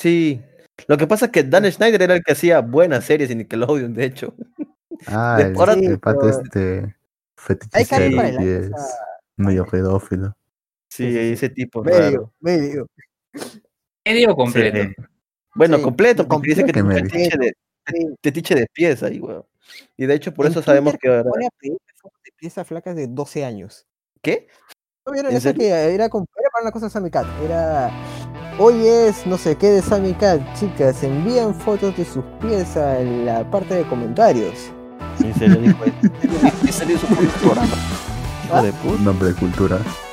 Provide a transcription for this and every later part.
Sí. Lo que pasa es que Dan Schneider era el que hacía buenas series en Nickelodeon, de hecho. Ah, De- el, ahora- el pato este que fetichista Sí, es medio pedófilo. Sí, ese tipo. medio, raro. medio. Medio completo. Sí. Bueno, Sí, completo, porque dice que completo. tiene fetiche de, de pies ahí, weón. Y de hecho, por eso sabemos que ahora. pone a pedir fotos de piezas flacas de 12 años. ¿Qué? ¿No vieron ¿En eso que era para una cosa de Sammy Cat? Era. Hoy es no sé qué de Sammy Cat, chicas. Envían fotos de sus pies a la parte de comentarios. En serio, dijo eso. En serio, su propio programa. Hijo de puta. Un nombre de cultura.「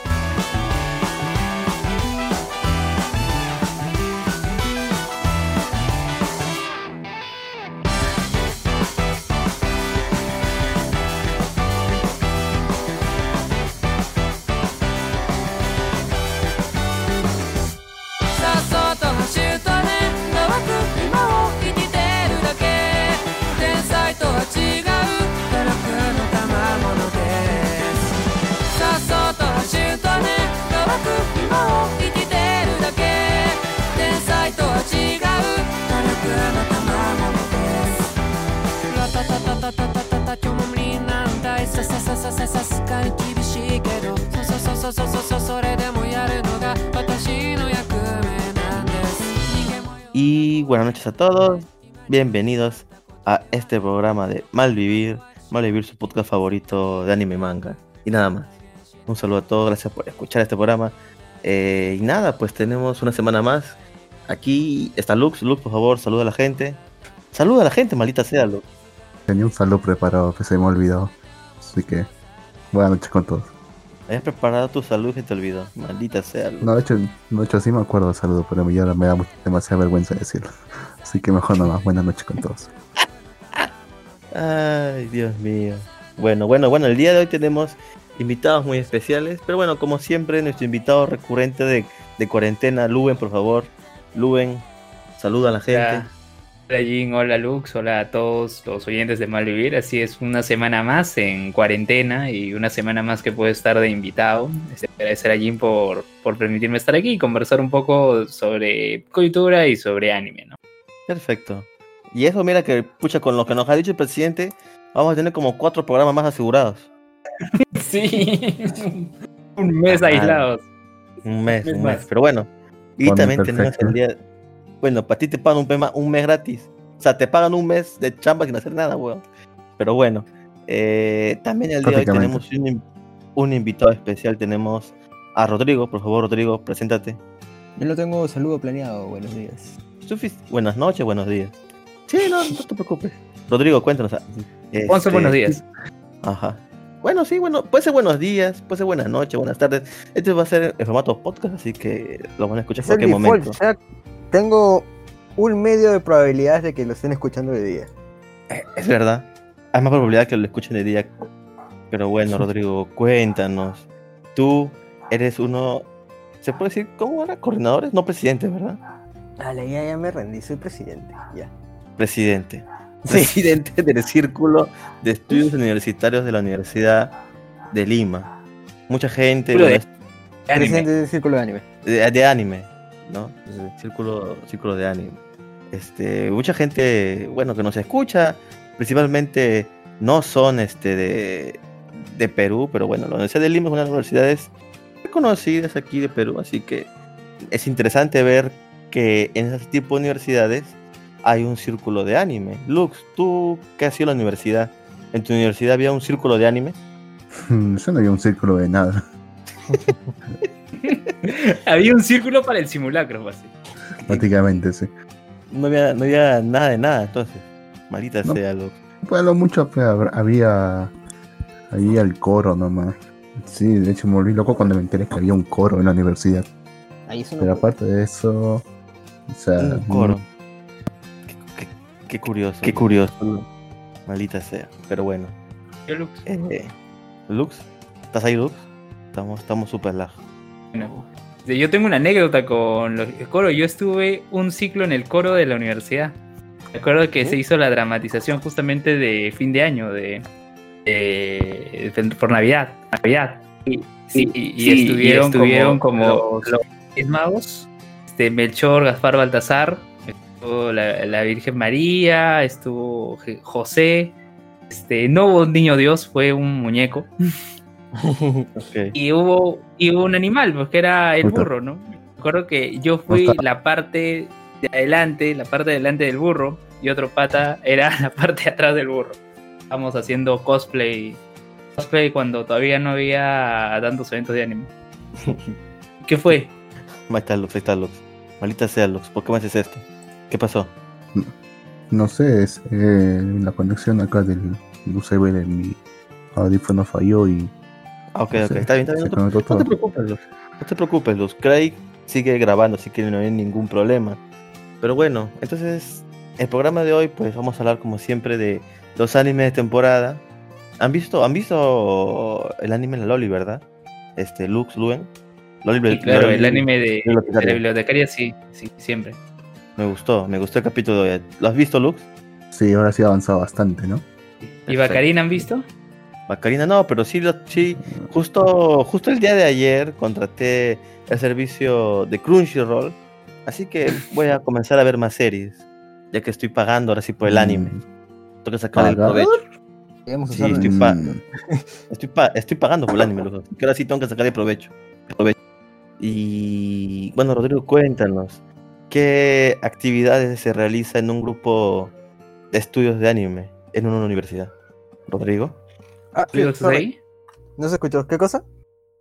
ラタタタタタタタタ今日も無理なんだいささささささすがに厳しいけどそそそそそそそそれでもやるのが私の役目なんです人間も Y buenas noches a todos. Bienvenidos a este programa de Malvivir. Malvivir, su podcast favorito de anime y manga. Y nada más. Un saludo a todos. Gracias por escuchar este programa. Eh, y nada, pues tenemos una semana más. Aquí está Lux. Lux, por favor, saluda a la gente. Saluda a la gente, maldita sea, Lux. Tenía un saludo preparado que se me olvidó. Así que buenas noches con todos. Habías preparado tu salud y te olvidó. Maldita sea. No, de hecho, no, de hecho sí me acuerdo del saludo, pero ya me da mucha- demasiada vergüenza decirlo. Así que mejor nomás, buenas noches con todos. Ay, Dios mío. Bueno, bueno, bueno, el día de hoy tenemos invitados muy especiales, pero bueno, como siempre, nuestro invitado recurrente de, de cuarentena, Luben, por favor. Luben, saluda a la gente. Hola Jin, hola Lux, hola a todos los oyentes de Malvivir. Así es, una semana más en cuarentena y una semana más que puedo estar de invitado. Este, agradecer a Jin por, por permitirme estar aquí y conversar un poco sobre cultura y sobre anime, ¿no? Perfecto. Y eso, mira que, pucha, con lo que nos ha dicho el presidente, vamos a tener como cuatro programas más asegurados. Sí, un mes aislados. Un mes, mes un mes. Pero bueno, y Bueno, también tenemos el día. Bueno, para ti te pagan un, mes- un mes gratis. O sea, te pagan un mes de chamba sin hacer nada, weón. Pero bueno, eh, también el día de hoy tenemos un, un invitado especial. Tenemos a Rodrigo. Por favor, Rodrigo, preséntate. Yo lo tengo saludo planeado. Buenos días. Sufis- Buenas noches, buenos días. Sí, no, no te preocupes. Rodrigo, cuéntanos. ah, Once este, buenos días. Ajá. Bueno, sí, bueno, puede ser buenos días, puede ser buenas noches, buenas tardes. Este va a ser en formato podcast, así que lo van a escuchar Es en el cualquier default. momento. o sea, tengo un medio de probabilidades de que lo estén escuchando de día. Eh, Es verdad. Hay más probabilidad que lo escuchen de día. Pero bueno, Rodrigo, cuéntanos. Tú eres uno, ¿se puede decir cómo era? Coordinadores, no presidente, ¿verdad? Dale, ya, ya me rendí, soy presidente. Ya. Presidente. Presidente del Círculo de Estudios Universitarios de la Universidad de Lima. Mucha gente. Presidente del círculo de anime. de, de anime, ¿no? El círculo, círculo de anime. Este, mucha gente, bueno, que nos escucha, principalmente no son este de, de Perú, pero bueno, la Universidad de Lima es una de las universidades reconocidas aquí de Perú, así que es interesante ver que en ese tipo de universidades hay un círculo de anime. Lux, ¿tú qué has sido en la universidad? ¿En tu universidad había un círculo de anime? Yo no había un círculo de nada. Había un círculo para el simulacro, así. Prácticamente, sí. No había, no había nada de nada, entonces. Maldita No. sea, Lux. Pues a lo mucho pues, hab- había. Había el coro nomás. Sí, de hecho me volví loco cuando me enteré que había un coro en la universidad. Ahí es Pero aparte de eso. O sea, Un coro. Qué, qué- qué curioso. Qué curioso. Maldita sea. Pero bueno. Yo, Lux, Eh, Lux, ¿estás ahí, Lux? Estamos estamos súper lag. Bueno, yo tengo una anécdota con los- el coro. Yo estuve un ciclo en el coro de la universidad. Recuerdo que ¿Oh? se hizo la dramatización justamente de fin de año, de, de- de- por Navidad. Navidad. Y, sí, y, y sí, y estuvieron, como, como los, los magos este, Melchor, Gaspar, Baltasar, estuvo la, la Virgen María, estuvo José, este, no hubo un niño Dios, fue un muñeco. Y hubo, y hubo un animal, pues que era el Puta. burro, ¿no? Me acuerdo que yo fui la parte de adelante, la parte de adelante del burro, y otro pata era la parte de atrás del burro. Estábamos haciendo cosplay, cosplay cuando todavía no había tantos eventos de anime. ¿Qué fue? Ahí está Lux, ahí está Lux. Maldita sea Lux, ¿por qué me haces esto? ¿Qué pasó? No sé, es eh, la conexión acá del USB de mi audífono falló y ok, no ok, sé, está bien, está bien. No te, no te preocupes, Lux. No te preocupes, Lux. Craig sigue grabando, así que no hay ningún problema. Pero bueno, entonces, el programa de hoy, pues vamos a hablar como siempre de los animes de temporada. ¿Han visto, han visto el anime La Loli, verdad? Este, Lux, Luen. Loli, Y claro, Loli- el anime de, de la bibliotecaria sí, sí, siempre. Me gustó, me gustó el capítulo de hoy. ¿Lo has visto, Lux? sí, ahora sí ha avanzado bastante, ¿no? ¿Y Bacarina han visto? Bacarina no, pero sí, lo, sí justo, justo el día de ayer contraté el servicio de Crunchyroll, así que voy a comenzar a ver más series, ya que estoy pagando ahora sí por el Mm. anime. Tengo que sacar el provecho. Sí, estoy pa- Estoy, pa- estoy pagando por el anime, loco, que ahora sí tengo que sacar el provecho. provecho. Y bueno, Rodrigo, cuéntanos, ¿qué actividades se realiza en un grupo de estudios de anime en una universidad? Rodrigo. Ah, sí, ¿Rodrigo, estás sorry. ahí? No se escuchó. ¿Qué cosa?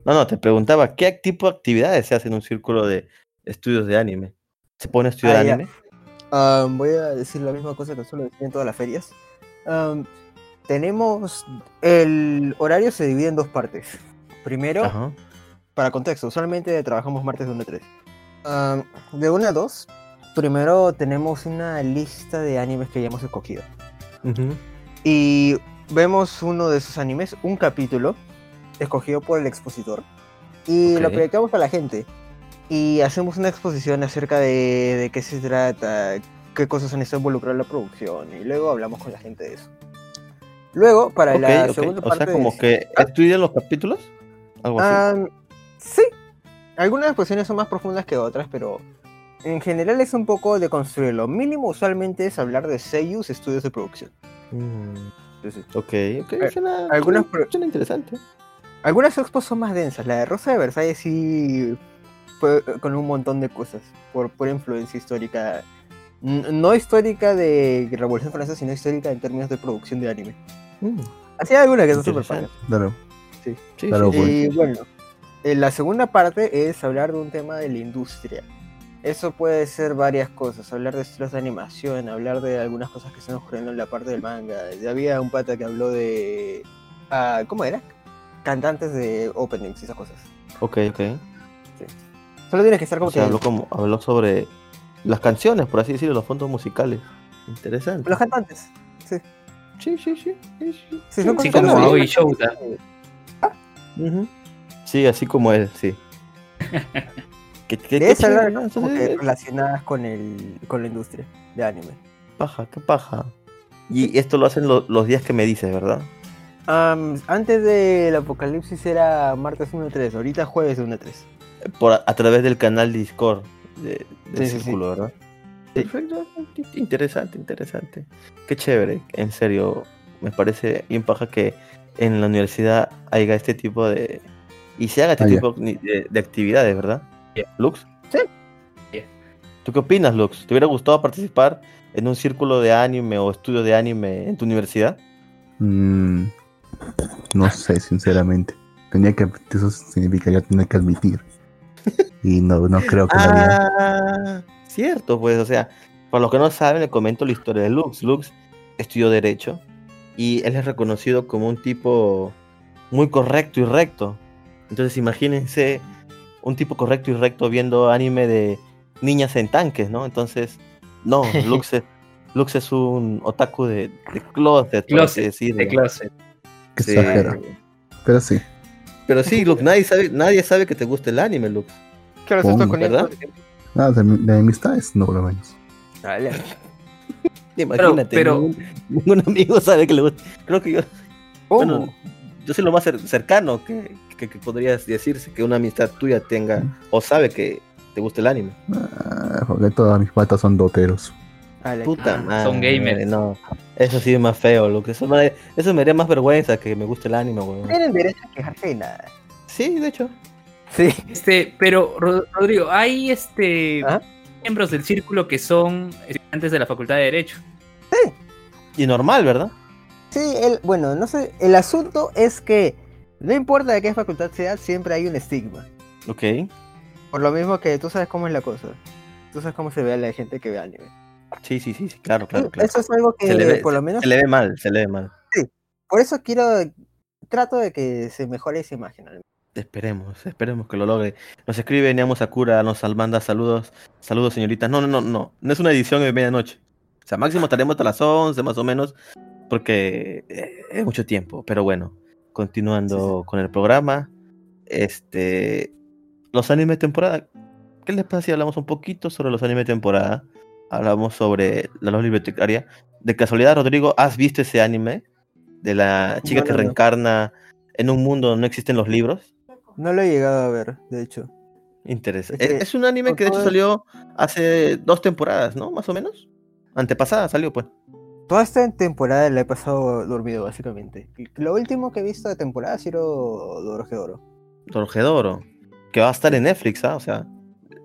No, no, te preguntaba, ¿qué tipo de actividades se hace en un círculo de estudios de anime? ¿Se pone a estudiar Ah, anime? Um, voy a decir la misma cosa que suelo decir en todas las ferias. Um, tenemos. El horario se divide en dos partes. Primero, Ajá. para contexto, usualmente trabajamos martes de 1 a 3. Um, de 1 a 2, primero tenemos una lista de animes que ya hemos escogido. Y vemos uno de esos animes, un capítulo, escogido por el expositor. Y lo proyectamos a la gente. Y hacemos una exposición acerca de, de qué se trata, qué cosas han estado involucradas en la producción. Y luego hablamos con la gente de eso. Luego, para la segunda O parte. sea, como de- que estudian los capítulos. Algo así. Sí. Algunas exposiciones son más profundas que otras, pero en general es un poco de construir. Lo mínimo usualmente es hablar de seiyus, estudios de producción. Mm, Entonces, ok, ok. Eh, Suena, algunas suena- interesante. Algunas expos son más densas. La de Rosa de Versalles sí fue con un montón de cosas por pura influencia histórica. No histórica de Revolución Francesa, sino histórica en términos de producción de anime. Mm, Así hay algunas que son súper pagas. claro. sí, Claro, sí, pues. Y sí. bueno, eh, la segunda parte es hablar de un tema de la industria. Eso puede ser varias cosas, hablar de estilos de animación, hablar de algunas cosas que están ocurriendo en la parte del manga. Ya había un pata que habló de... ah, ¿Cómo era? Cantantes de openings y esas cosas. Ok, ok. Solo tienes que estar O como sea, que... habló, como, habló sobre las canciones, por así decirlo, los fondos musicales. Interesante. Los cantantes. Sí. Sí, sí, sí. sí, sí. Sí, Sí, como. Aoi Shouta. Ujú. Sí, así como él, sí. ¿Qué, qué, De qué esas chévere, ¿no? como Entonces, que eh, relacionadas con, el, con la industria de anime. paja, qué paja. Y esto lo hacen lo- los días que me dices, ¿verdad? Antes del apocalipsis era martes 1 3, ahorita jueves 1 3. Por, a, a través del canal Discord de, del Sí, sí, sí. círculo, ¿verdad? Perfecto. Interesante, interesante. Qué chévere, en serio. Me parece bien paja que en la universidad haya este tipo de... Y se haga este Ah, tipo de, de actividades, ¿verdad? Yeah. Lux. Sí. Yeah. ¿Tú qué opinas, Lux? ¿Te hubiera gustado participar en un círculo de anime o estudio de anime en tu universidad? Mm, no sé, sinceramente. Tenía que, eso significaría tener que admitir. Y no, no creo que lo haría. Ah, cierto, pues, o sea, para los que no saben, le comento la historia de Lux. Lux estudió Derecho y él es reconocido como un tipo muy correcto y recto. Entonces, imagínense un tipo correcto y recto viendo anime de niñas en tanques, ¿no? Entonces, no, Lux es, Lux es un otaku de, de closet, por así Closet, decirlo. De closet. Que Sí. Pero sí. Pero sí, Lux, nadie sabe, nadie sabe que te gusta el anime, Lux. Claro, eso está con ¿verdad? Nada, de, de amistades, no por lo menos. Imagínate, pero- ningún, ningún amigo sabe que le gusta. Creo que yo, bueno, yo soy lo más cer- cercano que, que, que podría decirse que una amistad tuya tenga o sabe que te gusta el anime. Ah, porque todas mis patas son doteros. Ale- Puta Ah, madre. son gamers. No, eso sí es más feo, Lux. Eso me, eso me haría más vergüenza que me guste el anime, weón. Tienen derecho a quejarse de nada. Sí, de hecho. Sí. Este, pero Ro- Rodrigo, hay este ¿Ah? miembros del círculo que son estudiantes de la Facultad de Derecho. Y normal, ¿verdad? Sí, el, bueno, no sé, el asunto es que no importa de qué facultad sea, siempre hay un estigma. Ok. Por lo mismo que tú sabes cómo es la cosa. Tú sabes cómo se ve a la gente que ve anime. Sí, sí, sí, sí, claro, claro, claro. Eso es algo que Se le ve- por lo menos... Se le ve mal, se le ve mal. Por eso quiero... Trato de que se mejore esa imagen. Esperemos, esperemos que lo logre. Nos escribe Niamo Sakura, nos manda saludos. Saludos, señoritas. No, no, no, no. No es una edición de medianoche. O sea, máximo estaremos hasta las 11 más o menos. Porque eh, es mucho tiempo. Pero bueno, continuando con el programa. Este. Los animes de temporada. ¿Qué les pasa si hablamos un poquito sobre los animes de temporada? Hablamos sobre la luz bibliotecaria. De casualidad, Rodrigo, ¿has visto ese anime? De la chica No, que no, no. reencarna en un mundo donde no existen los libros. No lo he llegado a ver, de hecho. Interesante. Es Es, que es un anime que de hecho salió hace dos temporadas, ¿no? Más o menos. Antepasada salió, pues. Toda esta temporada la he pasado dormido, básicamente. Lo último que he visto de temporada ha sido Dorojedoro. Torjedoro. Que va a estar en Netflix, ¿ah? O sea,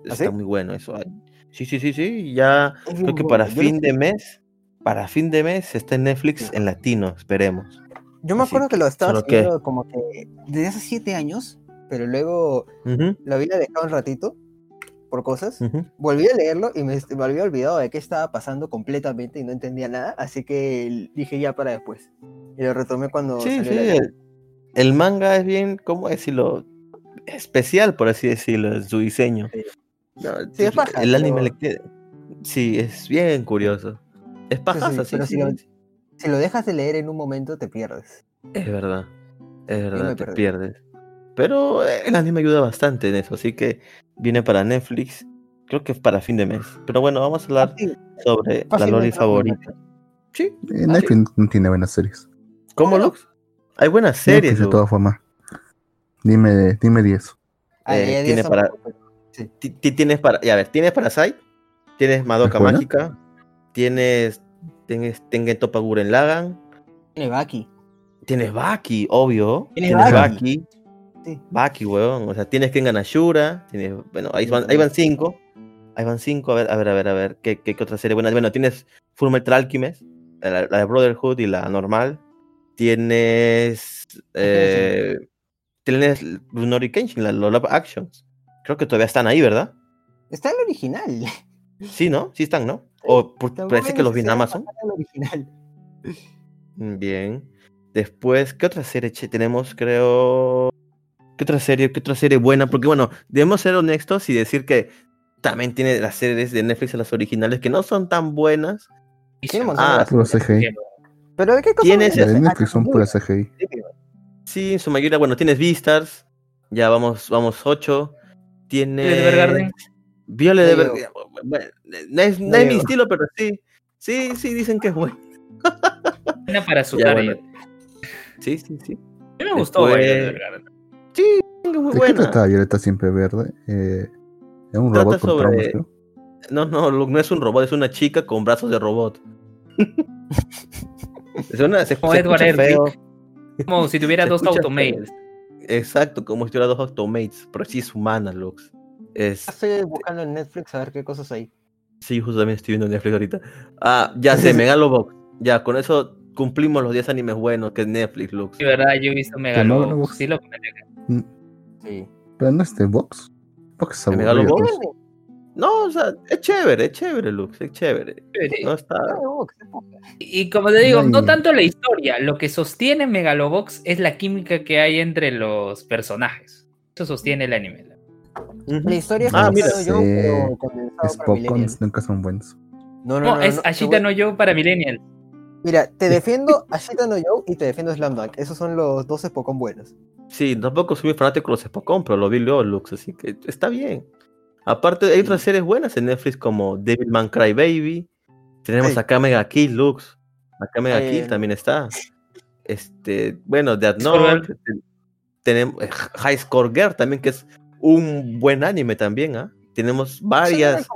está sí? muy bueno eso. Sí, sí, sí, sí. Ya Es creo que para fin de mes, para fin de mes está en Netflix en latino, esperemos. Yo me Así acuerdo que lo estaba siguiendo como que desde hace siete años, pero luego Ujú, lo había dejado un ratito por cosas. Volví a leerlo y me, me había olvidado de qué estaba pasando completamente y no entendía nada, así que dije ya para después. Y lo retomé cuando Sí, salió sí. la- El, el manga es bien, ¿cómo decirlo? Especial, por así decirlo, en su diseño. Sí. No, Sí, es paja, el anime pero- le. Sí, es bien curioso. Es pajaza, sí, pero sí, si lo-. Si lo dejas de leer en un momento te pierdes. Es verdad. Es verdad, te perdí. pierdes. Pero eh, el anime ayuda bastante en eso, así que viene para Netflix. Creo que es para fin de mes. Pero bueno, vamos a hablar Sí, sobre la Loli lo favorita. Sí. Eh, Ah, Netflix no tiene buenas series. ¿Cómo? Lux? Hay buenas series, Netflix de todas formas. Dime, dime 10. ah, Eh, ya- ya tiene está para- ti- Tienes para, ya a ver, tienes Parasite, tienes Madoka. Mágica, tienes, tienes Tengen Toppa Guren Lagan, Tiene Baki. tienes Baki, obvio, Tienes tienes Baki. Baki, Sí. Baki, weón, o sea, tienes Kengan Ashura, tienes, bueno, ahí van, ahí van cinco, ahí van cinco, a ver, a ver, a ver, a ver, ¿qué, qué, qué otra serie buena? Bueno, tienes Fullmetal Alchemist, la, la de Brotherhood y la normal, tienes, eh, tienes Runori Kenshin, la, los live actions, creo que todavía están ahí, ¿verdad? Está el original. Sí, ¿no? Sí están, ¿no? O por- parece que los vi en Amazon. original. Mm, Bien. Después, ¿qué otra serie che, tenemos? Creo. ¿Qué otra serie? ¿Qué otra serie buena? Porque bueno, debemos ser honestos y decir que también tiene las series de Netflix, las originales, que no son tan buenas. Un montón Ah, de Puro CGI. ¿Pero de qué cosa? ¿Tienes de ese- Netflix son puras CGI. Sí, en su mayoría, bueno, tienes Beastars. Ya vamos, vamos ocho. Tienes. Violet No Evergarden. Bueno, no es, no es mi estilo, pero sí. Sí, sí, dicen que es bueno. Buena para su Ya, bueno. Sí, sí, sí. A mí me gustó Después- Violet Evergarden. Sí, es muy ¿De qué buena. trata Violeta Siempre Verde? Eh, es un Trata robot con sobre- traumas. No, no, Luke, no es un robot, es una chica con brazos de robot. es una, se, Como se Edward. Como si tuviera Se dos automates. feo. Exacto, como si tuviera dos automates, pero sí es humana, Lux. Es, Estoy buscando en Netflix a ver qué cosas hay. sí, justo también estoy viendo Netflix ahorita. Ah, ya sé, Megalobox. Ya, con eso cumplimos los 10 animes buenos que es Netflix, Lux. Sí, verdad, yo he visto no, Megalobox. no. Sí, lo comenté. Sí. Pero no es es ¿De aburrido. Megalobox? pues. No, o sea, es chévere, es chévere, Lux, es chévere. No está. Y como te digo, no tanto la historia, lo que sostiene Megalobox es la química que hay entre los personajes. Eso sostiene el anime. La historia es Ah, mira. Yo, Sí. pero millennials. nunca son buenos. No, No, es Ashita no Yo para Millennial. Mira, te defiendo Ashita no Yo y te defiendo Slam Dunk. Esos son los dos Spokon buenos. Sí, tampoco soy muy fanático de los Spokon, pero lo vi luego, Lux, así que está bien. Aparte, hay otras series buenas en Netflix como Devilman Cry Baby. Tenemos Sí. acá Mega Kill, Lux. Acá Mega Ay, Kill ay, también está. Este, bueno, Death Note. te- Tenemos eh, High Score Girl también, que es un buen anime también, ¿ah? Tenemos ¿Suena varias.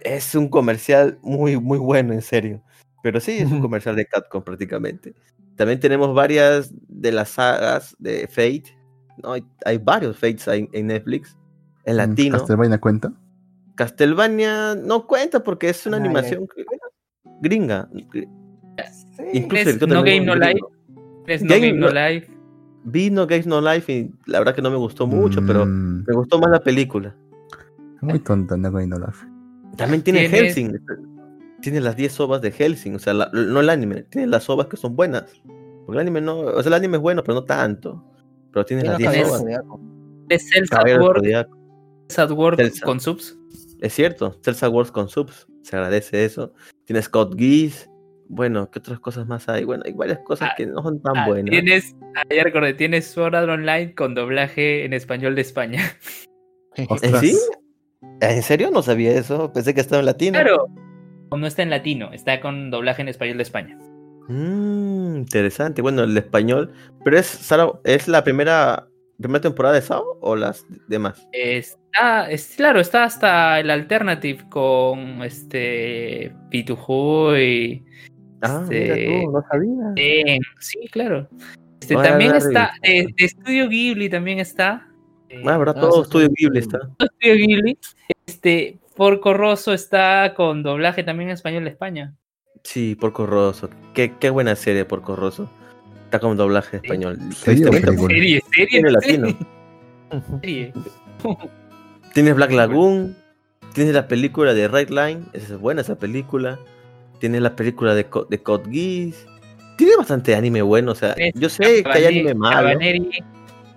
Es un comercial muy, muy bueno, en serio. Pero sí, es un comercial de Capcom prácticamente. También tenemos varias de las sagas de Fate. ¿no? Hay, hay varios Fates en Netflix. En Mm, latino. ¿Castlevania cuenta? Castlevania no cuenta porque es una Ah, animación gringa. Sí. Incluso Es No Game No Life. Es no Game Game No Life. Vi No Games No Life y la verdad que no me gustó mucho, pero Mm, me gustó más la película. Muy tonta, no Going No Life. También tiene Tienes- Helsing. Tiene las 10 ovas de Helsing. O sea, la- no el anime. Tiene las ovas que son buenas. Porque el anime no. O sea, el anime es bueno, pero no tanto. Pero tiene las los 10 caballeros ovas. Es. Celsa World Celsa. con subs. Es cierto. Celsa Wars con subs. Se agradece eso. Tiene Scott Geese. Bueno, ¿qué otras cosas más hay? Bueno, hay varias cosas Ah, que no son tan Ah, buenas. Tienes, ah, ya recordé, tienes Sword Art Online con doblaje en español de España. ¿Eh, Ostras. ¿Sí? ¿En serio? No sabía eso. Pensé que estaba en latino. Claro. No está en latino, está con doblaje en español de España. Mm, interesante. Bueno, el español. Pero es, Sara- ¿es la primera, primera temporada de Sao o las demás? Está, es, claro, está hasta el Alternative con este Pitujú y Ah, Este, mira tú, no sabía. Sí, claro. Este, también está, de, Estudio Ghibli también está. Eh, Ah, ¿verdad? Ah, Todo sí, Estudio. Ghibli está. Estudio Ghibli. Este, Porco Rosso está con doblaje también en español de España. Sí, Porco Rosso. Qué, qué buena serie, Porco Rosso. Está con doblaje español. ¿Serie? Serie, serie, Tiene latino. serie. Tienes Black Lagoon. Tienes la película de Right Line. Esa es buena esa película. Tienes la película de, Co- de Code Geass. Tiene bastante anime bueno. O sea, Es yo sé que hay anime malo Cabaneri,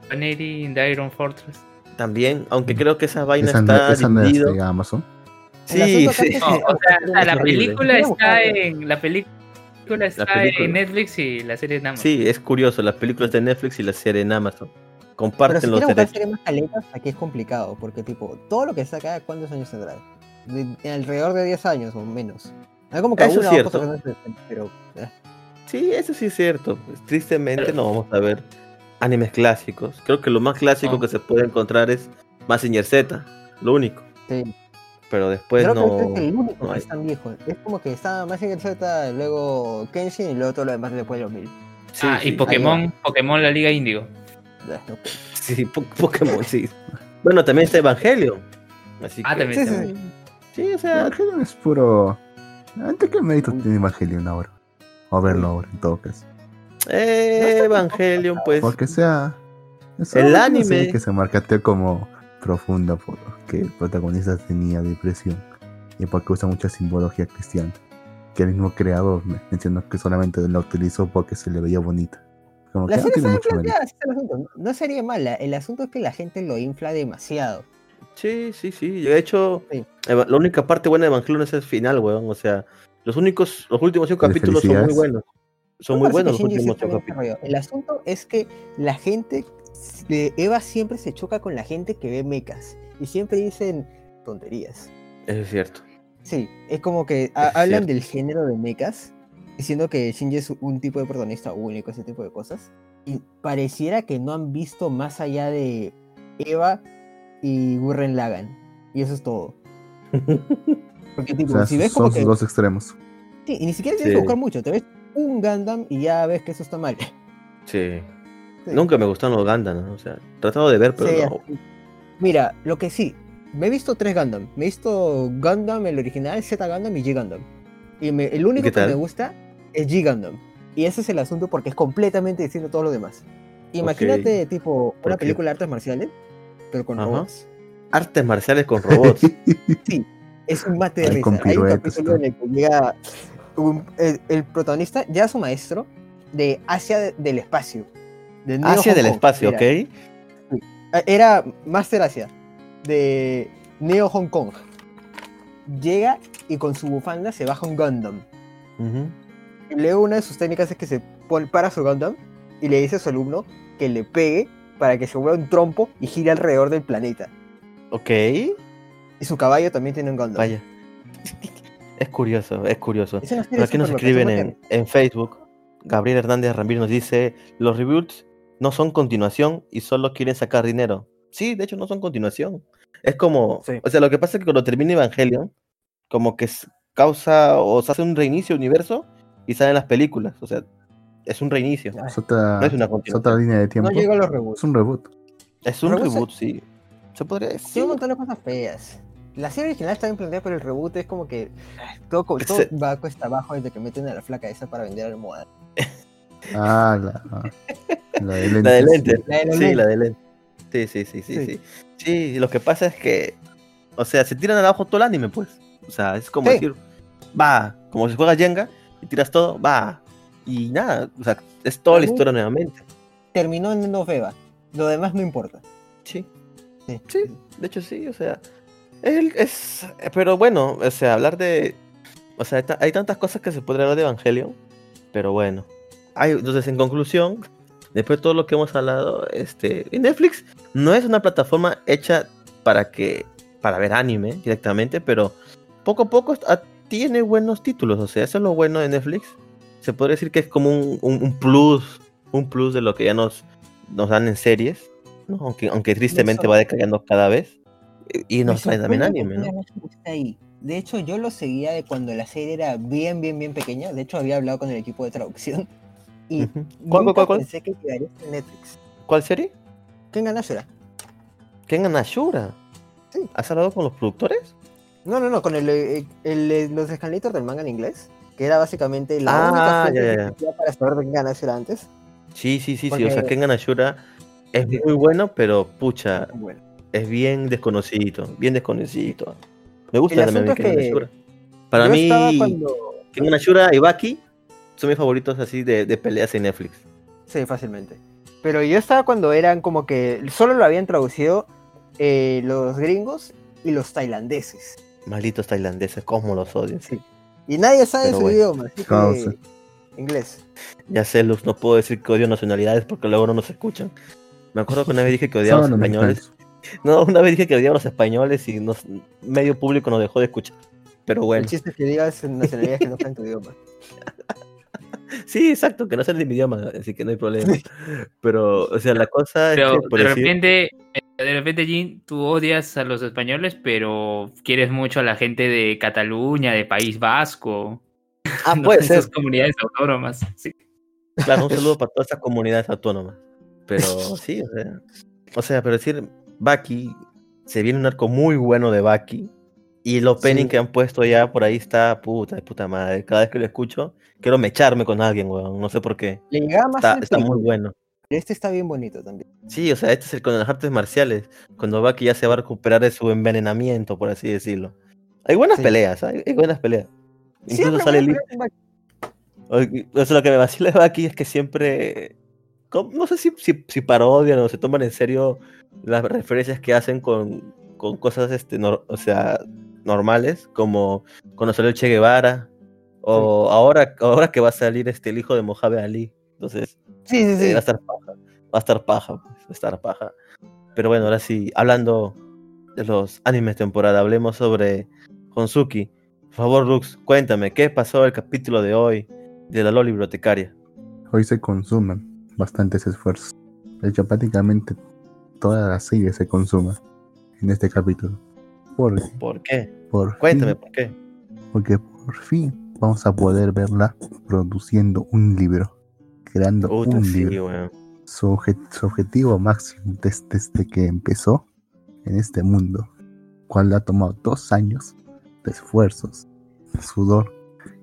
Cabaneri in the Iron Fortress. También. Aunque creo que esa vaina está es dividido. de Amazon. Sí, sí. No, o sea, la película está en la película está película. en Netflix y la serie en Amazon. Sí, es curioso. Las películas de Netflix y la serie en Amazon. Pero Comparten si los derechos. series más caletas, aquí es complicado, porque tipo, todo lo que está acá, ¿cuántos años tendrá? De- alrededor de 10 años o menos. Hay como que Eso es cierto. cosa que no se- pero eh, Sí, eso sí es cierto. Pues, tristemente no vamos a ver animes clásicos. Creo que lo más clásico No. que se puede encontrar es Mazinger Z, lo único. sí. Pero después Creo que no. este es el único no que es tan viejo. Es como que está el Z, luego Kenshin y luego todo lo demás después de 2000. Sí, ah, sí, y Pokémon, Pokémon la Liga Índigo. Ya, no. Sí, Po- Pokémon, sí. Bueno, también está Evangelion. Así Ah, que, también Sí, sí, está. sí. sí, o sea, Evangelion es puro. ¿Ante qué mérito tiene Evangelion ahora? O verlo ahora, en todo caso. Eh, Evangelion, pues. Porque sea. El anime- que se marcateó como profunda porque el protagonista tenía depresión y porque usa mucha simbología cristiana. Que el mismo creador me- mencionó que solamente la utilizó porque se le veía bonita. Como que no planteada. No- sería mala. El asunto es que la gente lo infla demasiado. Sí, sí, sí. De hecho, Sí. La única parte buena de Evangelion es el final, weón. O sea, los únicos, los últimos cinco capítulos son muy buenos. Son muy buenos los últimos. El asunto es que la gente de Eva siempre se choca con la gente que ve mechas y siempre dicen tonterías. Eso es cierto. Sí, es como que ha- Es hablan cierto. del género de mechas, diciendo que Shinji es un tipo de protagonista único, ese tipo de cosas. Y pareciera que no han visto más allá de Eva y Gurren Lagan. Y eso es todo. Porque O tipo, sea, si ves son como sus que... dos extremos. Sí, y ni siquiera tienes Sí. que buscar mucho, te ves un Gundam y ya ves que eso está mal. Sí. Sí. Nunca me gustaron los Gundam, ¿no? O sea, he tratado de ver, pero Sí, no. así. Mira, lo que sí, me he visto tres Gundam. Me he visto Gundam, el original, Z Gundam y G Gundam. Y me- el único que me gusta es G Gundam. Y ese es el asunto porque es completamente distinto a todo lo demás. Imagínate, tipo, ¿Por una qué? película de artes marciales, pero con Ajá. robots. Artes marciales con robots. Es un mate de Ay, risa. Hay un capítulo en el que llega un- el, el protagonista, ya su maestro, de Asia de- del espacio. de Hong del espacio, era. ¿ok? Era Master Asia, de Neo Hong Kong. Llega y con su bufanda se baja un Gundam. Ujú. Y luego una de sus técnicas es que se pone para su Gundam y le dice a su alumno que le pegue para que se vuelva un trompo y gire alrededor del planeta. Ok. Y su caballo también tiene un Gundam. Vaya. Es curioso, es curioso. Es Por aquí nos escriben en, en Facebook. Gabriel Hernández Ramírez nos dice: Los reboots no son continuación y solo quieren sacar dinero. Sí, de hecho, no son continuación. Es como, Sí. o sea, lo que pasa es que cuando termina Evangelion, como que causa o se hace un reinicio del universo y salen las películas. O sea, es un reinicio. Es otra, No es una es otra línea de tiempo. No llegó a los reboots. Es un reboot. Es un Reboot reboot, sí. Se podría decir. un montón de cosas feas. La serie original está bien planteada, pero el reboot es como que ay, todo, co- todo Se- va cuesta abajo desde que meten a la flaca esa para vender almohadas. Ah, la, la de lentes. La de lentes. La de los Sí, la de lentes. Sí, sí, sí, sí, Sí. sí. Sí, lo que pasa es que, o sea, se tiran abajo todo el anime, pues. O sea, es como Sí. decir, va, como si juegas Jenga y tiras todo, va. Y nada, o sea, es toda la historia nuevamente. Terminó en Noveva. Lo demás no importa. Sí. Sí. Sí, de hecho sí, o sea, el- es, pero bueno, o sea, hablar de, o sea, hay ta- hay tantas cosas que se podría hablar de Evangelion, pero bueno, hay, entonces en conclusión, después de todo lo que hemos hablado, este, Netflix no es una plataforma hecha para que, para ver anime directamente, pero poco a poco tiene buenos títulos, o sea, eso es lo bueno de Netflix, se podría decir que es como un, un- un plus, un plus de lo que ya nos, nos dan en series, ¿no? aunque, aunque tristemente va decayendo cada vez. Y nos Me traen también anime, ¿no? Ahí. De hecho, yo lo seguía de cuando la serie era bien, bien, bien pequeña. De hecho, había hablado con el equipo de traducción. Y. ¿Cuál, nunca cuál, cuál? pensé que llegaría a Netflix. ¿Cuál serie? Kengan Ashura. Kengan Ashura. Sí. ¿Has hablado con los productores? No, no, no, con el, eh, el, eh, los escalator del manga en inglés. Que era básicamente la Ah, única fuente ya, ya, que para saber de Kengan Ashura antes. Sí, sí, sí, sí. O sea, Kengan Ashura es muy bueno, pero pucha, Bueno. Es bien desconocido. Bien desconocido. Me gusta El también asunto es Kengan que Ashura. Para mí, cuando... Kengan Ashura y Baki son mis favoritos así de, de peleas en Netflix. Sí, fácilmente. Pero yo estaba cuando eran como que solo lo habían traducido eh, los gringos y los tailandeses. Malditos tailandeses, cómo los odio. Sí. Y nadie sabe Pero su bueno. idioma, así que inglés. Ya sé, Luz, no puedo decir que odio nacionalidades porque luego no nos escuchan. Me acuerdo que una vez dije que odiaba a los españoles. No, una vez dije que odiaba a los españoles y nos, medio público nos dejó de escuchar. Pero bueno, El chiste es que digas nacionalidades que no están en tu idioma. sí, exacto, que no sé de mi idioma, así que no hay problema. Pero, o sea, la cosa Pero es que, por de decir, repente, de repente, Jin, tú odias a los españoles, pero quieres mucho a la gente de Cataluña, de País Vasco. ah, ¿no? puede ser, Esas comunidades autónomas. Sí. claro, un saludo para todas estas comunidades autónomas. Pero sí, o sea, o sea, pero decir, Baki, se viene un arco muy bueno de Baki. Y el opening Sí. que han puesto ya por ahí está puta, de puta madre. Cada vez que lo escucho, quiero mecharme con alguien, weón. No sé por qué. Le Está, muy bueno. Este está bien bonito también. Sí, o sea, este es el con las artes marciales, cuando Baki ya se va a recuperar de su envenenamiento, por así decirlo. Hay buenas Sí. peleas, hay, hay buenas peleas. Incluso sale voy a Lee. pelear con Baki. O sea, lo que me vacila de Baki es que siempre, no sé si, si, si parodian o se toman en serio las referencias que hacen con, con cosas, este, o sea, normales, como cuando salió el Che Guevara, o ahora, ahora que va a salir este, el hijo de Mojave Ali. Entonces, Sí, sí, eh, sí. va a estar paja. Va a estar paja, pues, va a estar paja. Pero bueno, ahora sí, hablando de los animes temporada, hablemos sobre Honsuki. Por favor, Lux, cuéntame, ¿qué pasó el capítulo de hoy de la LOL bibliotecaria? Hoy se consumen bastantes esfuerzos. De hecho, prácticamente toda la serie se consuma en este capítulo. ¿Por qué? por Cuéntame, fin, ¿por qué? porque por fin vamos a poder verla produciendo un libro, creando un sí, libro. Su, obje- su objetivo máximo des- desde que empezó en este mundo, cual ha tomado dos años de esfuerzos, sudor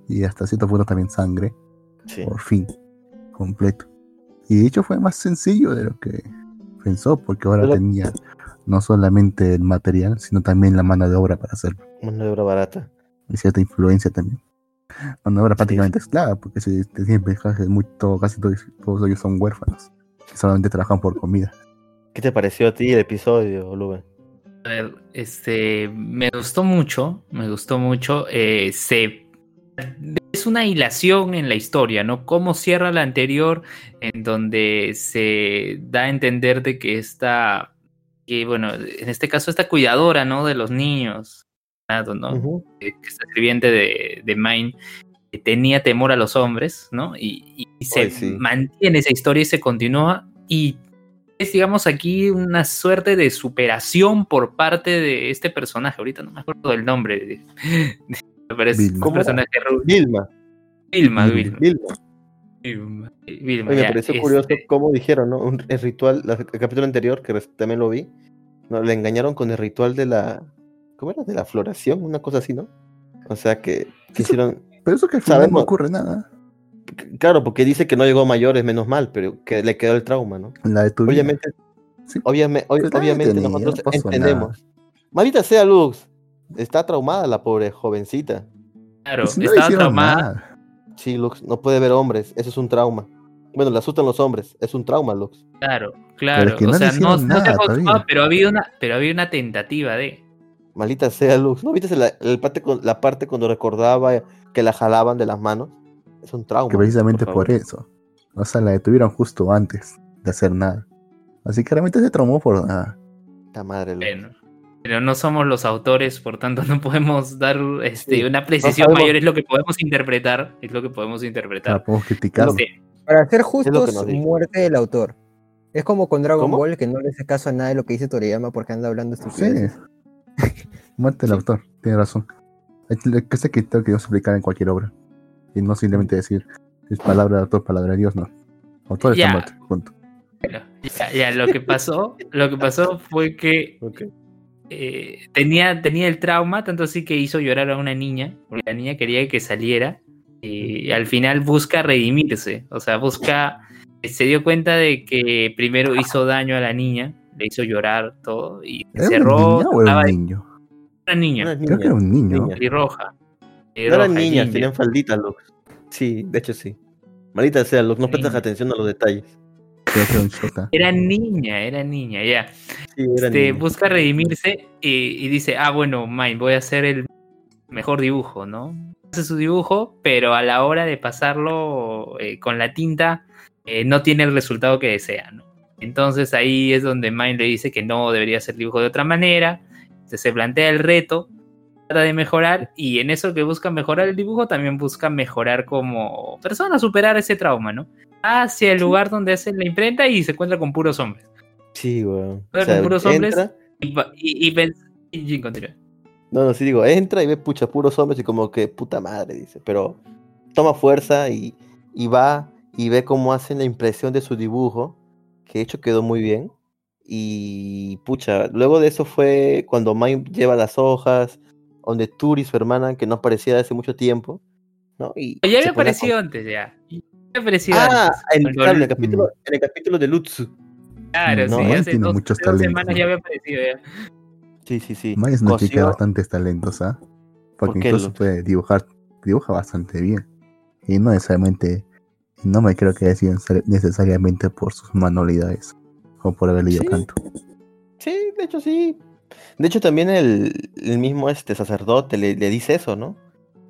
y hasta cierto punto también sangre, Sí. por fin, completo. Y de hecho fue más sencillo de lo que pensó, porque ahora Pero- tenía no solamente el material, sino también la mano de obra para hacerlo, Mano de obra barata. y cierta influencia también. Mano de obra prácticamente esclava, porque si te siempre casi, muy, todo, casi todos, todos ellos son huérfanos, que solamente trabajan por comida. ¿Qué te pareció a ti el episodio, Lube? A ver, este, me gustó mucho, me gustó mucho. eh, se es una hilación en la historia, ¿no? Cómo cierra la anterior, en donde se da a entender de que esta, que bueno, en este caso esta cuidadora, ¿no? De los niños, ¿no? Ujú. que que es escribiente de, de Mine, que tenía temor a los hombres, ¿no? Y, y se sí. mantiene esa historia y se continúa. Y es, digamos, aquí una suerte de superación por parte de este personaje. Ahorita no me acuerdo del nombre. de- de- me parece Vilma. un personaje rubio. Vilma. Vilma, Vilma. Vilma. Vilma. Oye, me pareció este, curioso cómo dijeron, ¿no? Un- el ritual, la- el capítulo anterior, que también lo vi, ¿no? le engañaron con el ritual de la. ¿Cómo era? De la floración, una cosa así, ¿no? O sea que, hicieron. Pero eso que al final no ocurre nada. Claro, porque dice que no llegó a mayores, menos mal, pero que le quedó el trauma, ¿no? La de tu vida. Obviamente, Sí. obviame- ob- Pues obviamente tenía, nosotros no entendemos. Maldita sea Luz, está traumada la pobre jovencita. Claro, Si no le estaba hicieron traumada. nada. Sí, Lux, no puede ver hombres, eso es un trauma. Bueno, le asustan los hombres, es un trauma, Lux. Claro, claro. que no o sea, no, se todavía. pero había una, pero había una tentativa de. Maldita sea Lux. ¿No viste la, el parte, con- la parte cuando recordaba que la jalaban de las manos? Es un trauma. Que precisamente por eso. O sea, la detuvieron justo antes de hacer nada. Así que realmente se traumó por nada. Puta madre, Lux. Bueno, pero no somos los autores, por tanto no podemos dar este, Sí, una precisión mayor, es lo que podemos interpretar, es lo que podemos interpretar. sea, podemos criticarlo. Sí, Para ser justos, muerte del autor. Es como con Dragon ¿Cómo? Ball, que no le hace caso a nada de lo que dice Toriyama porque anda hablando Sí. estupideces. Muerte del autor, tiene razón. Hay que ese criterio que debemos aplicar en cualquier obra. Y no simplemente decir, es palabra de autor, palabra de Dios, no. Autor está Ya. muerto, punto. bueno, ya, ya, lo que pasó, lo que pasó fue que. Eh, tenía, tenía el trauma, tanto así que hizo llorar a una niña, porque la niña quería que saliera, y al final busca redimirse, o sea, busca, se dio cuenta de que primero hizo daño a la niña, le hizo llorar todo, y ¿Era cerró, una niña o era trataba un niño? una niña, Una Creo que era niña. un niño. niña. pelirroja. No eran niñas, tenían falditas, Lux. Sí, de hecho sí. Maldita sea, Lux, no prestas Niña. atención a los detalles. Era niña, era niña, ya. Sí, era Este, niña. busca redimirse y, y dice, ah, bueno, Mine, voy a hacer el mejor dibujo, ¿no? Hace su dibujo, pero a la hora de pasarlo eh, con la tinta, eh, no tiene el resultado que desea, ¿no? Entonces ahí es donde Mine le dice que no debería hacer dibujo de otra manera, se plantea el reto, trata de mejorar, y en eso que busca mejorar el dibujo, también busca mejorar como persona, superar ese trauma, ¿no? Hacia el lugar donde hace la imprenta y se encuentra con puros hombres. Sí, weón. Pero con puros hombres. entra- Y, pa- y, y y Jin continúa. No, no, sí digo, entra y ve pucha puros hombres y como que puta madre, dice. Pero toma fuerza y, y va y ve cómo hacen la impresión de su dibujo, que de hecho quedó muy bien. Y pucha, luego de eso fue cuando Mai lleva las hojas, donde Turi, su hermana, que no aparecía hace mucho tiempo, ¿no? Y Ya había aparecido antes, ya. Ya había aparecido Ah, antes. en, claro, en el capítulo, en el capítulo de Lutsu. Claro, no, sí, hace tiene dos, muchos dos talentos, semanas ¿no? ya había aparecido ya. Sí, sí, sí. Mai es una chica de Cosió- bastantes talentos, ¿ah? Porque ¿Por qué, incluso puede dibujar, dibuja bastante bien. Y no necesariamente, no me creo que sea necesariamente por sus manualidades o por haber leído Sí. tanto. Sí, de hecho sí. De hecho también el, el mismo este sacerdote le, le dice eso, ¿no?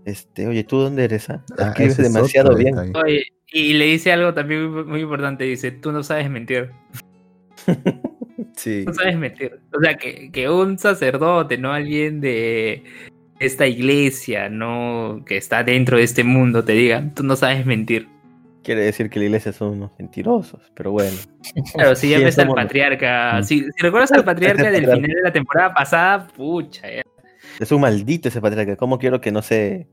Este, oye, ¿tú dónde eres? ah? Ah, Escribes demasiado bien. Oye, y le dice algo también muy, muy importante, dice, tú no sabes mentir, Sí. no sabes mentir. O sea, que, que un sacerdote, no alguien de esta iglesia, no que está dentro de este mundo, te diga, tú no sabes mentir. Quiere decir que la iglesia son unos mentirosos, pero bueno. Claro, si ya Sí, ves al patriarca, Mm. si, si recuerdas al patriarca del final de la temporada pasada, pucha, ya. Es un maldito ese patriarca. ¿Cómo quiero que no sé?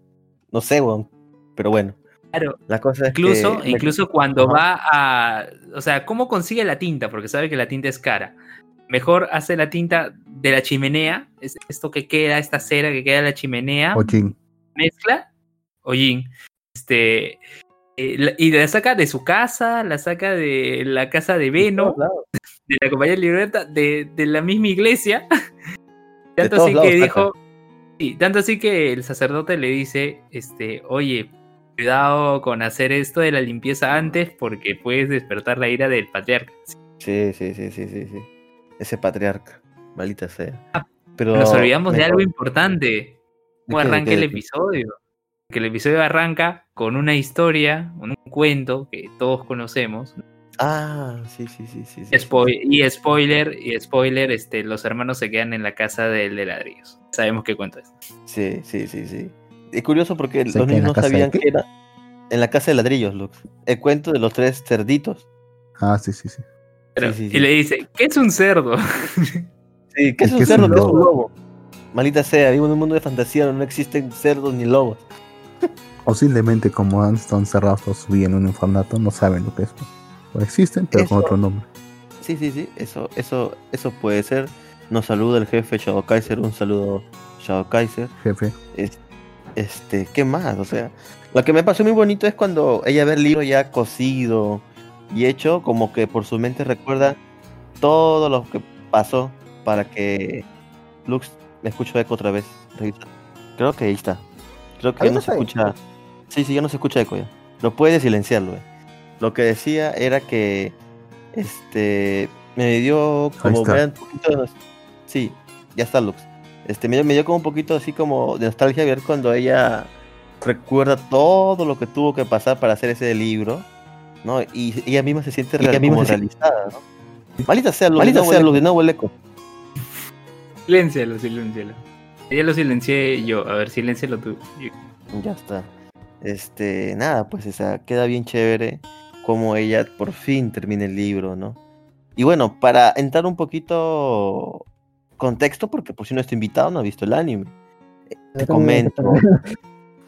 No sé, weón. Pero bueno. Claro, La cosa es Incluso, que... incluso cuando Ajá. va a. O sea, ¿cómo consigue la tinta? Porque sabe que la tinta es cara. Mejor hace la tinta de la chimenea. es esto que queda, esta cera que queda de la chimenea. Ojin, Mezcla. Ollín. Este. Eh, la- y la saca de su casa, la saca de la casa de Veno, de la compañía de libertad, de, de la misma iglesia. tanto así lados que dijo. Sí, tanto así que el sacerdote le dice, este, oye, cuidado con hacer esto de la limpieza antes porque puedes despertar la ira del patriarca. Sí, sí, sí, sí, sí, sí. Ese patriarca. Maldita sea. Pero Ah, Nos olvidamos de algo importante. ¿Cómo arranca el episodio? Que el episodio arranca con una historia, con un cuento que todos conocemos. Ah, sí, sí, sí, sí. sí. Spoil- y spoiler, y spoiler, este, los hermanos se quedan en la casa del de ladrillos. Sabemos qué cuento es. Sí, sí, sí, sí. Es curioso porque ¿Se los niños la no casa de sabían qué? que era en la casa de ladrillos, Lux. El cuento de los tres cerditos. Ah, sí, sí, sí. Pero- Sí, sí, sí. Y le dice, ¿qué es un cerdo? Sí, ¿qué es ¿Y un qué es cerdo? un ¿Qué es un lobo? lobo? Maldita sea, vivo en un mundo de fantasía donde no existen cerdos ni lobos. O simplemente como han estado encerrados toda su vida en un orfanato, no saben lo que es. O existen, pero con otro nombre. Sí, sí, sí, eso, eso, eso puede ser. Nos saluda el jefe Shadow Kaiser, un saludo Shadow Kaiser. Jefe, Es- Este, ¿qué más? O sea, lo que me pasó muy bonito es cuando ella ve el libro ya cosido y hecho, como que por su mente recuerda todo lo que pasó para que Lux me escucho eco otra vez. Creo que ahí está. Creo que Ahí no se ahí. Sí, sí, ya no se escucha eco ya. No puedes silenciarlo, eh. Lo que decía era que este me dio como un poquito de Sí, ya está Lux. Este me dio, me dio como un poquito así como de nostalgia ver cuando ella recuerda todo lo que tuvo que pasar para hacer ese libro, ¿no? Y ella misma se siente real- misma como se- realizada, ¿no? Maldita sea Lux, Maldita de nuevo sea Lux. de nuevo el eco. Siléncialo, siléncialo. Ya lo silencié yo. A ver, siléncialo tú. Ya está. Este, nada, pues esa queda bien chévere como ella por fin termina el libro, ¿no? Y bueno, para entrar un poquito contexto, porque por si no estoy invitado, no ha visto el anime. Eh, Te comento.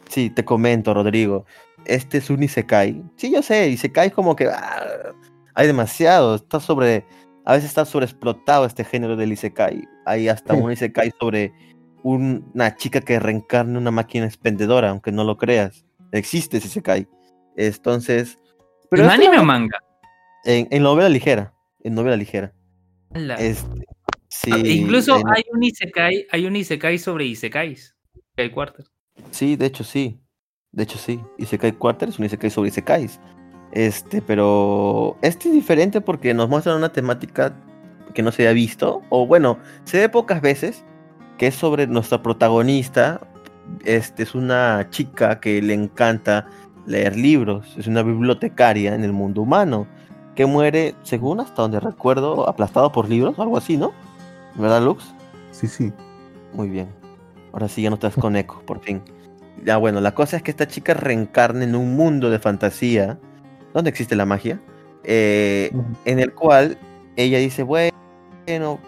Sí, te comento, Rodrigo. Este es un Isekai. Sí, yo sé, Isekai es como que ah, hay demasiado. Está sobre. A veces está sobreexplotado este género del Isekai. Hay hasta Sí. un Isekai sobre un- una chica que reencarna en una máquina expendedora, aunque no lo creas. Existe ese Isekai. Entonces. ¿Pero este anime o manga? en, en novela ligera. En novela ligera. Este, sí, Ah, Incluso en- hay un Isekai, hay un Isekai sobre Isekais. Isekai Quarter. Sí, de hecho sí. De hecho sí. Isekai Quarter es un Isekai sobre Isekais. Este, pero este es diferente porque nos muestran una temática que no se había visto. O bueno, se ve pocas veces. Que es sobre nuestra protagonista. Este es una chica que le encanta leer libros. Es una bibliotecaria en el mundo humano. Que muere, según hasta donde recuerdo, aplastado por libros, algo así, ¿no? ¿Verdad, Lux? sí, sí. Muy bien. Ahora sí ya no estás con eco, por fin. Ya bueno, la cosa es que esta chica reencarna en un mundo de fantasía donde existe la magia, eh, en el cual ella dice, bueno,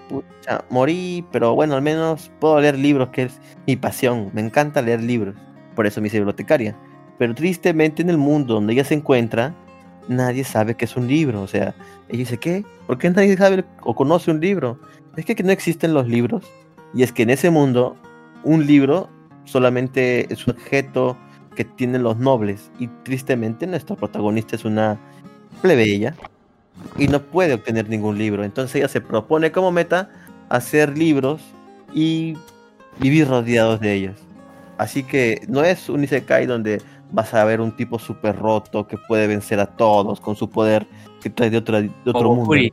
pucha, morí, pero bueno, al menos puedo leer libros, que es mi pasión. Me encanta leer libros, por eso me hice bibliotecaria. Pero tristemente en el mundo donde ella se encuentra, nadie sabe que es un libro. O sea, ella dice, ¿qué? ¿Por qué nadie sabe o conoce un libro? Es que no existen los libros. Y es que en ese mundo, un libro solamente es un objeto que tienen los nobles. Y tristemente nuestra protagonista es una plebeya y no puede obtener ningún libro. Entonces ella se propone como meta hacer libros y vivir rodeados de ellos. Así que no es un Isekai donde vas a ver un tipo súper roto que puede vencer a todos con su poder que trae de, otra, de otro Como mundo. Furi.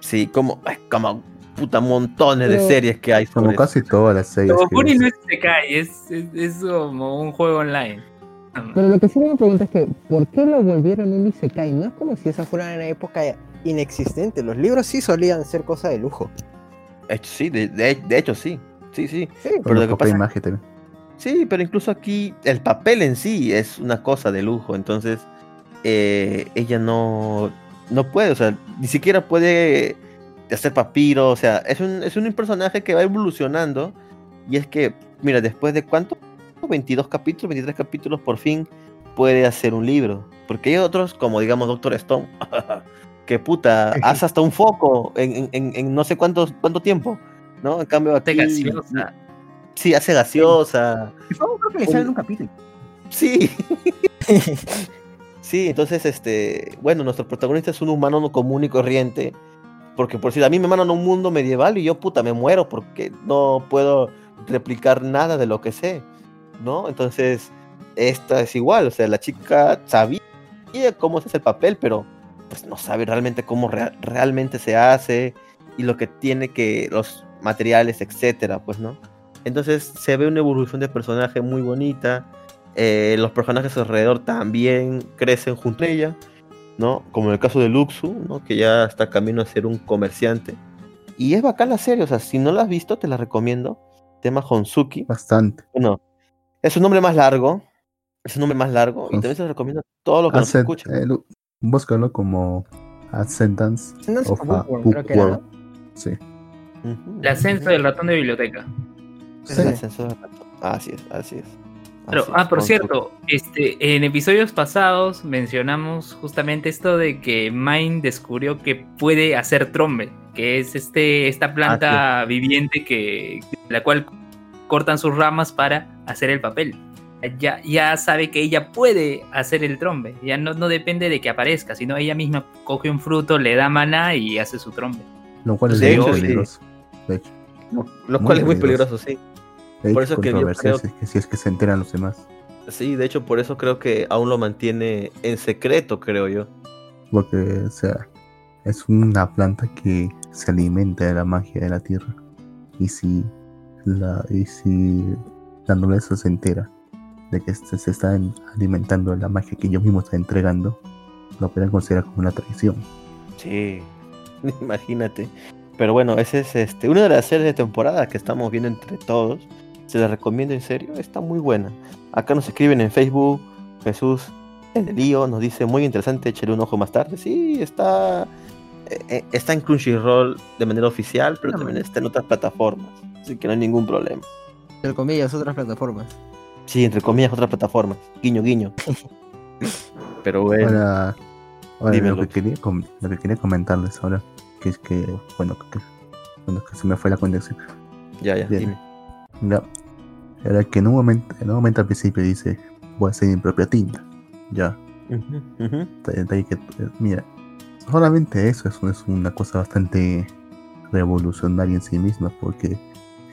Sí, como, como puta montones de series que hay Como sobre casi todas las series. Como Furi no es Isekai, es, es, es como un juego online. Pero lo que sí me pregunta es que, ¿por qué lo volvieron un Isekai? No es como si esa fuera una época inexistente. Los libros sí solían ser cosa de lujo. De hecho, sí, de, de- de hecho sí. Sí, sí. Sí, pero la lo que propia pasa- imagen también. Sí, pero incluso aquí el papel en sí es una cosa de lujo, entonces eh, ella no, no puede, o sea, ni siquiera puede hacer papiro, o sea, es un, es un personaje que va evolucionando y es que, mira, después de cuánto, 22 capítulos, 23 capítulos, por fin puede hacer un libro, porque hay otros como digamos Doctor Stone, que puta, hace hasta un foco en, en- en- no sé cuánto, cuánto tiempo, ¿no? En cambio Te aquí... gaseosa. Sí, hace gaseosa. creo que le sale en un capítulo. Sí. sí, entonces, este, bueno, nuestro protagonista es un humano no común y corriente. Porque por si a mí me mandan a un mundo medieval y yo puta me muero porque no puedo replicar nada de lo que sé, ¿no? Entonces, esta es igual, o sea, la chica sabía cómo se hace el papel, pero pues no sabe realmente cómo rea- realmente se hace y lo que tiene que, los materiales, etcétera, pues, ¿no? Entonces se ve una evolución de personaje muy bonita. eh, los personajes alrededor también crecen junto a ella, ¿no? Como en el caso de Luxu, ¿no? Que ya está camino a ser un comerciante. Y es bacán la serie, o sea, si no la has visto, te la recomiendo. Llama Honsuki. Bastante. Bueno, es un nombre más largo. Es un nombre más largo. Y también se lo recomiendo a todos los que nos escuchan. eh, búscalo como Ascendance Ascendance of a Bookworm, creo que era. Sí. El ascenso del ratón de biblioteca. Es el ascenso de rato. Así es, así es. Pero, Así ah, es, por cierto, este, en episodios pasados mencionamos justamente esto de que Mine descubrió que puede hacer trombe, que es este, esta planta viviente que, la cual cortan sus ramas para hacer el papel. Ya, ya sabe que ella puede hacer el trombe, ya no, no depende de que aparezca, sino ella misma coge un fruto, le da maná y hace su trombe. Lo cual es De muy hecho, sí. peligroso. De hecho, Lo, lo Muy cual es muy peligroso. sí. de Por hecho, eso que yo controversial, creo- si es que si es que se enteran los demás. Sí, de hecho, por eso creo que aún lo mantiene en secreto, creo yo. Porque, o sea, es una planta que se alimenta de la magia de la tierra. Y si la, y si la nobleza se entera de que se, se están alimentando de la magia que ellos mismos están entregando, lo pueden considerar como una traición. Sí, imagínate. Pero bueno, esa es este, una de las series de temporada que estamos viendo entre todos. Se les recomiendo en serio, está muy buena. Acá nos escriben en Facebook, Jesús el lío nos dice muy interesante, échale un ojo más tarde. Sí, está, eh, eh, está en Crunchyroll de manera oficial, pero Ah, también está en otras plataformas. Así que no hay ningún problema. Entre comillas, otras plataformas. Sí, entre comillas, otras plataformas. Guiño, guiño. Pero bueno. Ahora, lo, que quería, lo que quería comentarles ahora, que es que, bueno, que, bueno, que se me fue la conexión. Ya, ya, Bien. dime. Ya. Era que en un momento, en un momento al principio dice, voy a hacer mi propia tinta. Ya. Eh, mira, solamente eso es, es una cosa bastante revolucionaria en sí misma, porque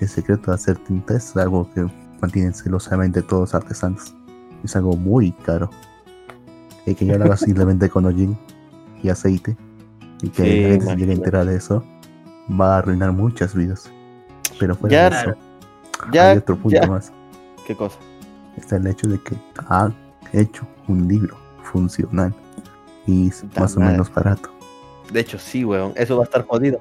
el secreto de hacer tinta es algo que mantienen celosamente todos los artesanos. Es algo muy caro. Y que ya lo hagas simplemente con hollín y aceite, y que Sí, la gente se llegue a enterar de eso, va a arruinar muchas vidas. Pero fuera Ya, de eso, Ya, hay otro punto ya. más. ¿Qué cosa? Está el hecho de que ha hecho un libro funcional y es más o menos barato. De hecho, sí, weón. Eso va a estar jodido.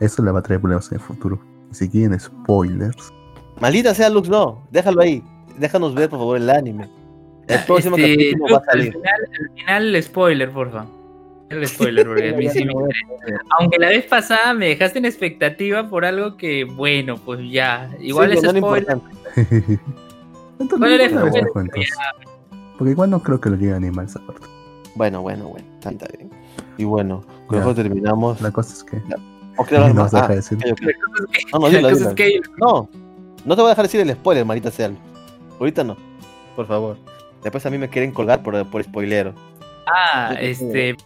Eso le va a traer problemas en el futuro. Si quieren spoilers, Maldita sea Lux, no. Déjalo ahí. Déjanos ver, por favor, el anime. El próximo Este, capítulo va a Luke, al salir. final, al final, el spoiler, porfa. El spoiler, porque a mí sí me interesa. Aunque la vez pasada me dejaste en expectativa por algo que, bueno, pues ya. Igual Sí, es spoiler. entonces ¿Cuál era el no spoiler? Porque igual no creo que lo lleguen a animar esa parte. Bueno, bueno, bueno. Está bien. Y bueno, con eso terminamos. La cosa es que ¿O quieres hablar no más? Ah, decir. No, no, la dilo, cosa dilo. es que No, no te voy a dejar decir el spoiler, maldita sea. Ahorita no. Por favor. Después a mí me quieren colgar por, por spoilero. Ah, este,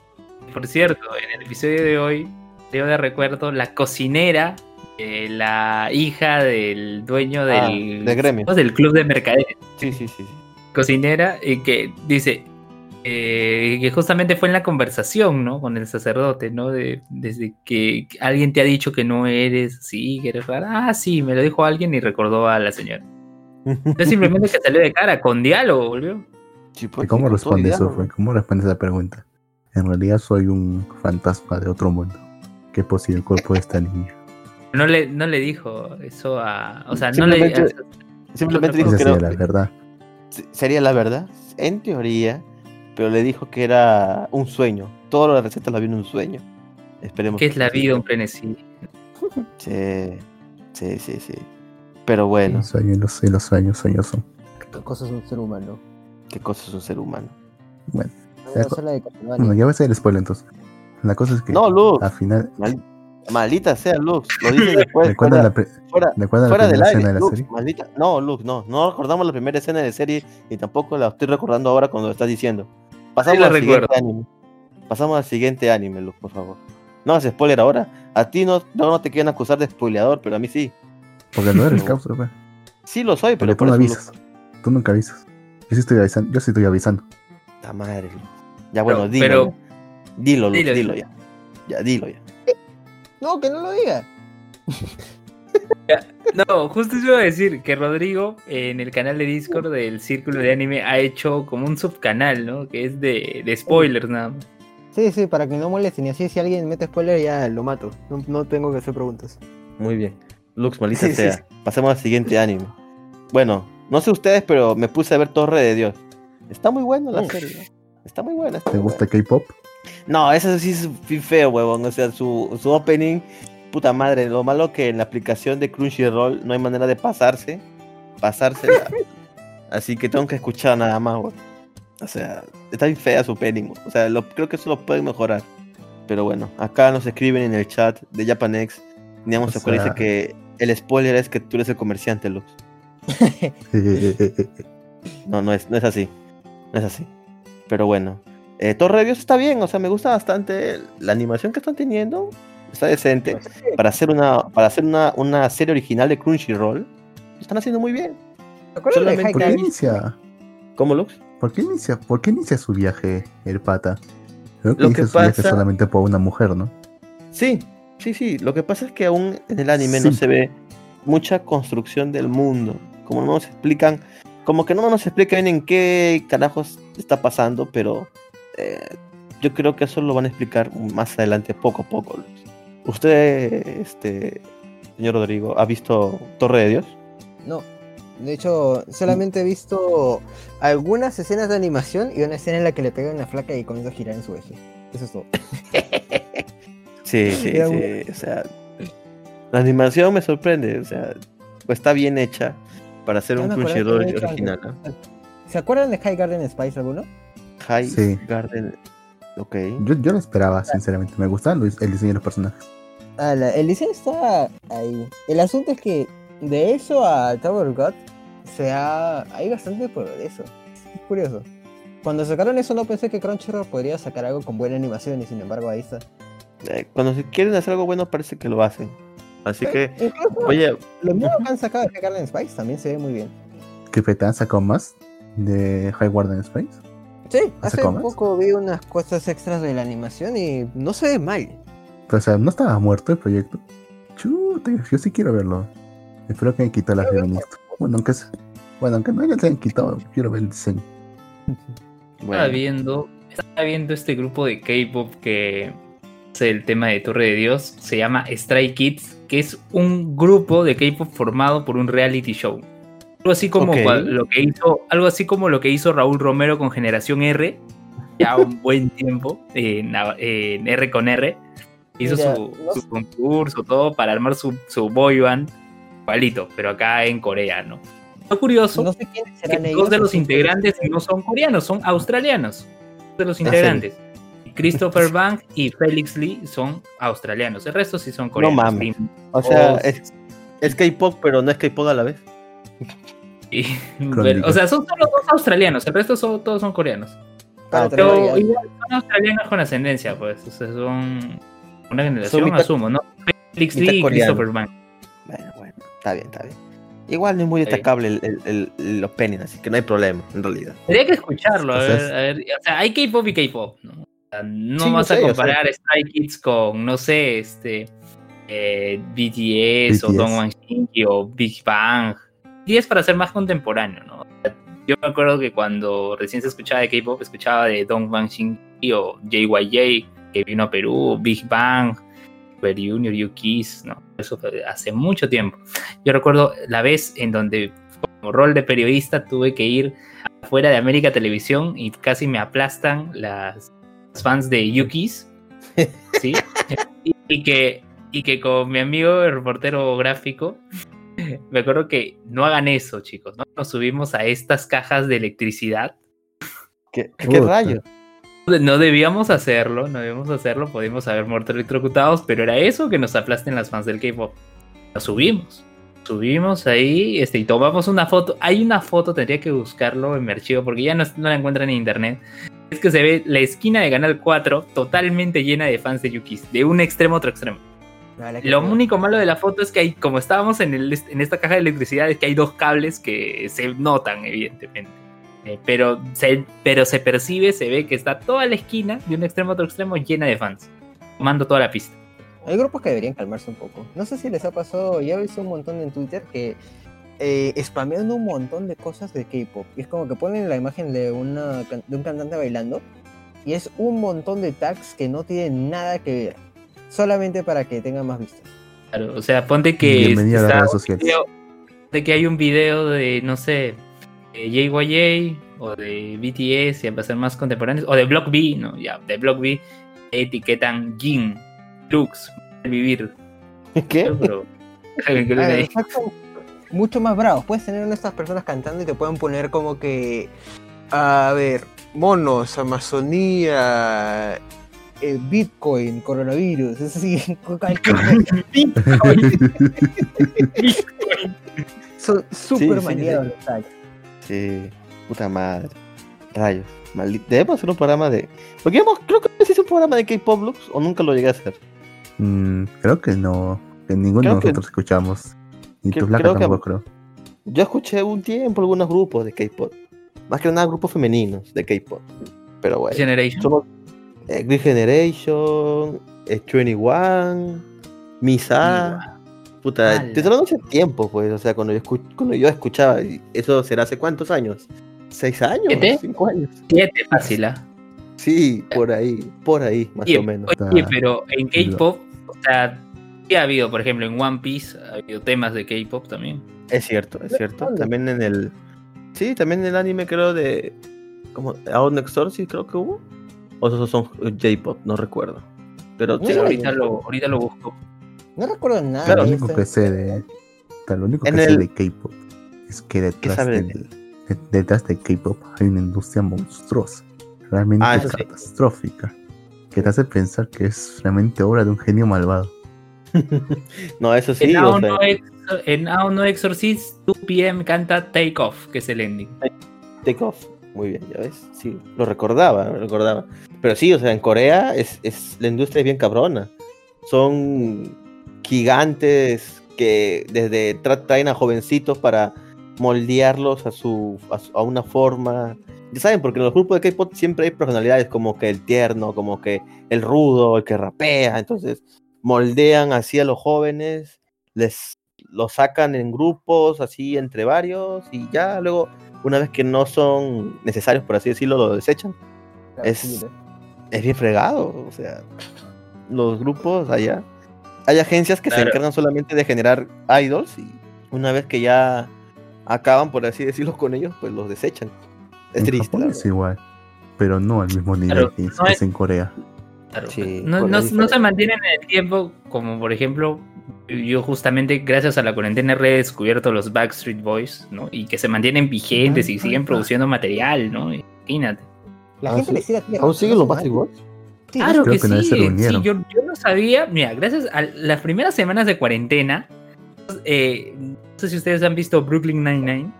por cierto, en el episodio de hoy, yo de recuerdo, la cocinera, eh, la hija del dueño Ah, del, del gremio. del club de mercaderes, Sí, sí, sí. sí. cocinera, y que dice eh, que justamente fue en la conversación, ¿no? Con el sacerdote, ¿no? De, desde que alguien te ha dicho que no eres así, que eres rara. Ah, sí, me lo dijo alguien y recordó a la señora. Entonces simplemente que salió de cara, con diálogo, volvió. Sí, pues, ¿Y ¿Cómo responde eso? Fue? ¿Cómo responde esa pregunta? En realidad soy un fantasma de otro mundo que posee el cuerpo de esta niña. No le, no le dijo eso a. O sea, no le. Simplemente- Simplemente dijo que sería no- la verdad. se- sería la verdad, en teoría, pero le dijo que era un sueño. Todas las recetas la vi en un sueño. Esperemos. ¿Qué es la vida, un frenesí? Sí, sí, sí, sí. Pero bueno, Los sueños, los, y los sueños, sueños son. ¿Qué cosa es un ser humano? qué cosa es un ser humano. Bueno, la de bueno, ya voy a hacer el spoiler entonces. La cosa es que No, Luz. al final, Mal- maldita sea, Lux. Lo dice después. ¿recuerdan fuera, la, pre- fuera, recuerdan la fuera del primera aire. escena de la Lux, serie? maldita. No, Lux, no. No recordamos la primera escena de serie y tampoco la estoy recordando ahora cuando lo estás diciendo. Pasamos la al siguiente anime. Pasamos al siguiente anime, Lux, por favor. No hagas spoiler ahora. A ti no, no, no te quieren acusar de spoileador, pero a mí sí. Porque no eres causa, pues. Sí lo soy, Porque pero tú no eso, avisas. Tú nunca avisas. Yo sí estoy avisando. Yo sí estoy avisando. Puta madre, Lux. Ya bueno, dilo. pero-. Dilo, Lux, Dilo, dilo, dilo. ya. Ya, dilo ya. No, que no lo diga. No, justo eso iba a decir que Rodrigo en el canal de Discord del Círculo de Anime ha hecho como un subcanal, ¿no? Que es de, de spoilers nada más. Sí, sí, para que no molesten. Y así, si alguien mete spoiler, ya lo mato. No, no tengo que hacer preguntas. Muy bien. Lux, maldita Sí, sea. sí. Pasemos al siguiente anime. Bueno, no sé ustedes, pero me puse a ver Torre de Dios. Está muy buena la Mm. serie. ¿no? Está muy buena. está ¿Te gusta K-pop? No, eso sí es feo, huevón. O sea, su, su opening, puta madre. Lo malo que en la aplicación de Crunchyroll no hay manera de pasarse. Pasársela. Así que tengo que escuchar nada más. O sea, está bien fea su huevón. O sea, lo, creo que eso lo pueden mejorar. Pero bueno, acá nos escriben en el chat de Japanex. Digamos, se sea- que el spoiler es que tú eres el comerciante, Lux. No, no es, no es así. No es así. Pero bueno. Eh, Torre de Dios está bien, o sea, me gusta bastante la animación que están teniendo. Está decente. Pues, Para hacer una, para hacer una, una serie original de Crunchyroll, lo están haciendo muy bien. ¿Te acuerdas de solamente- ¿Por qué inicia? ¿Cómo, Lux? ¿Por qué inicia, ¿Por qué inicia su viaje el pata? Creo que Lo inicia que su viaje pasa- solamente por una mujer, ¿no? Sí, sí, sí. Lo que pasa es que aún en el anime no se ve mucha construcción del mundo. Como no nos explican, como que no nos explican en qué carajos está pasando, pero eh, yo creo que eso lo van a explicar más adelante, poco a poco. Lux. ¿Usted, este, señor Rodrigo, ha visto Torre de Dios? No. De hecho, solamente he visto algunas escenas de animación y una escena en la que le pegan una flaca y comienza a girar en su eje. Eso es todo. Sí, sí, Era sí. O sea, la animación me sorprende. O sea, está bien hecha para hacer un Crunchyroll original. ¿Se acuerdan de High Garden Spice alguno? High Sí. Garden. Ok. Yo, yo lo esperaba, sinceramente. Me gustaba el diseño de los personajes. Ah, la- el diseño está ahí. El asunto es que de eso a Tower of God se ha, hay bastante progreso. Es curioso. Cuando sacaron eso no pensé que Crunchyroll podría sacar algo con buena animación y sin embargo ahí está. Eh, cuando se quieren hacer algo bueno parece que lo hacen. Así que, Incluso oye, lo mismo que han sacado de High Garden Spice también se ve muy bien. ¿Qué fetan sacó más de High Warden Space? Sí, ¿Hace hace poco vi unas cosas extras de la animación y no se ve mal. O sea, ¿no estaba muerto el proyecto? Chuta, yo sí quiero verlo. Espero que hayan quitado las feministas. Bueno, aunque, se- bueno, aunque no se hayan quitado, quiero ver el diseño. Estaba viendo, estaba viendo este grupo de K-pop que es el tema de Torre de Dios, se llama Stray Kids, que es un grupo de K-pop formado por un reality show. Algo así como lo que hizo, algo así como lo que hizo Raúl Romero con Generación R, ya un buen tiempo, en, en R con R. Hizo Mira, su, no concurso, todo para armar su, su boy band, igualito, pero acá en Corea, ¿no? Lo curioso No sé quiénes que serán ellos. dos de los integrantes no son coreanos, son australianos. Dos de los sí. integrantes. Christopher Bank y Felix Lee son australianos. El resto sí son coreanos. mames. Y- o sea, Oh, es, es K-pop, pero no es K-pop a la vez. Y- o sea, son solo dos australianos. El resto son, todos son coreanos. Ah, Pero igual son australianos con ascendencia, pues. O sea, son una generación, mitad- asumo, ¿no? Felix Lee y. Christopher Bank. Bueno, bueno, está bien, está bien. Igual no es muy Sí. destacable el, el, el- el opening, así que no hay problema, en realidad. Tendría que escucharlo, a O sea, ver, a ver. O sea, hay K-pop y K-pop, ¿no? O sea, no Sí, vas sé, a comparar Stray Kids con, no sé, este. eh, BTS, o. Dongwan Shinki o Big Bang. BTS para ser más contemporáneo, ¿no? Yo me acuerdo que cuando recién se escuchaba de K-pop, escuchaba de Dongwan Shinki o JYJ, que vino a Perú, Big Bang, Super Junior, U-Kiss, ¿no? Eso fue hace mucho tiempo. Yo recuerdo la vez en donde, como rol de periodista, tuve que ir afuera de América Televisión y casi me aplastan las, fans de Yukis, ¿sí? y, y que, y que con mi amigo, el reportero gráfico, me acuerdo que no hagan eso, chicos, ¿no? Nos subimos a estas cajas de electricidad. ¿Qué, qué rayos? No debíamos hacerlo, no debíamos hacerlo, podíamos haber muerto electrocutados, pero era eso que nos aplasten las fans del K-pop. Nos subimos, subimos ahí este, y tomamos una foto. Hay una foto, tendría que buscarlo en mi archivo porque ya no, no la encuentran en internet. Es que se ve la esquina de Canal 4 totalmente llena de fans de Yukis, de un extremo a otro extremo. Lo único malo de la foto es que hay, como estábamos en, el, en esta caja de electricidad, es que hay dos cables que se notan, evidentemente. Eh, pero, se, pero se percibe, se ve que está toda la esquina, de un extremo a otro extremo, llena de fans, tomando toda la pista. Hay grupos que deberían calmarse un poco. No sé si les ha pasado, ya he visto un montón en Twitter que eh, spamean un montón de cosas de K-pop. Y es como que ponen la imagen de, una, can- de un cantante bailando y es un montón de tags que no tienen nada que ver. Solamente para que tengan más vistas. Claro, o sea, ponte que a está redes un sociales. video- de que hay un video de, no sé, de JYJ o de BTS, ya para ser más contemporáneos, o de Block B, ¿no? Ya, de Block B etiquetan Jin, Lux, vivir. ¿Qué? Pero, lo Ah. Mucho más bravos. Puedes tener una de estas personas cantando y te pueden poner como que. A ver, monos, Amazonía, eh, Bitcoin, coronavirus. Es así. cualquier cosa. Son súper sí, sí. los tags. Sí, puta madre. Rayos. Maldito. Debemos hacer un programa de. Porque hemos- creo que sí es un programa de K-Pop Lux o nunca lo llegué a hacer. Mm, creo que no. Que ninguno Creo de que- nosotros escuchamos. Y que- tu flaca creo que- tampoco creo. Yo escuché un tiempo algunos grupos de K-Pop. Más que nada grupos femeninos de K-Pop. Pero bueno. Generation. Somos eh, Green Generation, eh, 21, Misa. Puta, te estoy hablando hace tiempo, pues. O sea, cuando yo, escu- cuando yo escuchaba, eso será hace cuántos años? ¿Seis años? ¿Siete? ¿Cinco años? Siete fácil, ¿ah? Sí, por ahí, por ahí, más o menos. Oye, pero en K-pop, o sea, sí ha habido, por ejemplo, en One Piece ha habido temas de K-pop también. Es cierto, es cierto. También en el. Sí, también en el anime creo de. Como Out Next Door, sí creo que hubo. O esos son J-pop, no recuerdo. Pero No, sí, ahorita, lo, ahorita lo busco. No recuerdo nada. Claro, Lo de único que sé de. Lo único que sé de K-pop es que detrás, del- de- detrás de K-pop hay una industria monstruosa, realmente Ah, sí. catastrófica, que te hace pensar que es realmente obra de un genio malvado. no, eso sí. en, o Ao sea, no Ex- en Ao no Exorcist, 2PM canta Take Off, que es el ending. Take Off. Muy bien, ya ves. Sí, lo recordaba, lo recordaba. Pero sí, o sea, en Corea es, es la industria es bien cabrona. Son gigantes que desde tra- traen a jovencitos para moldearlos a su- a una forma. Ya saben, porque en los grupos de K-pop siempre hay personalidades como que el tierno, como que el rudo, el que rapea. Entonces, moldean así a los jóvenes, les los sacan en grupos, así entre varios, y ya luego una vez que no son necesarios, por así decirlo, lo desechan. es- Es bien fregado, o sea, los grupos allá. Hay agencias que se encargan solamente de generar idols y una vez que ya acaban, por así decirlo, con ellos, pues los desechan. Es en triste. Japón es igual, pero no al mismo nivel Claro, que, no es- es en Corea. Claro, Sí, no, no- no se mantienen en el tiempo, como por ejemplo, yo justamente gracias a la cuarentena he redescubierto los Backstreet Boys, ¿no? Y que se mantienen vigentes y siguen produciendo material, ¿no? Imagínate. La Ah, gente sí. le sigue haciendo- ¿Aún siguen los Backstreet Boys? Sí, Claro que, que sí, yo, yo no sabía, mira, gracias a las primeras semanas de cuarentena, eh, no sé si ustedes han visto Brooklyn Nine-Nine,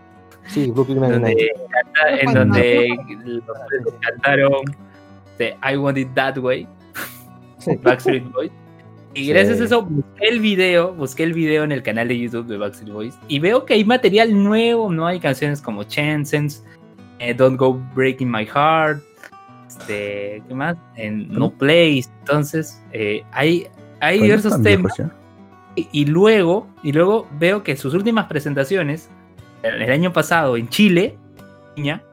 Sí, Brooklyn Nine-Nine. en donde los cantaron de I Want It That Way, Sí. Backstreet Boys. Y Sí. gracias a eso busqué el video, busqué el video en el canal de YouTube de Backstreet Boys y veo que hay material nuevo, no hay canciones como Chances, eh, Don't Go Breaking My Heart, este, ¿qué más? En No Place. Entonces, eh, hay, hay diversos temas viejos y, y luego, y luego veo que sus últimas presentaciones, el, el año pasado en Chile, niña,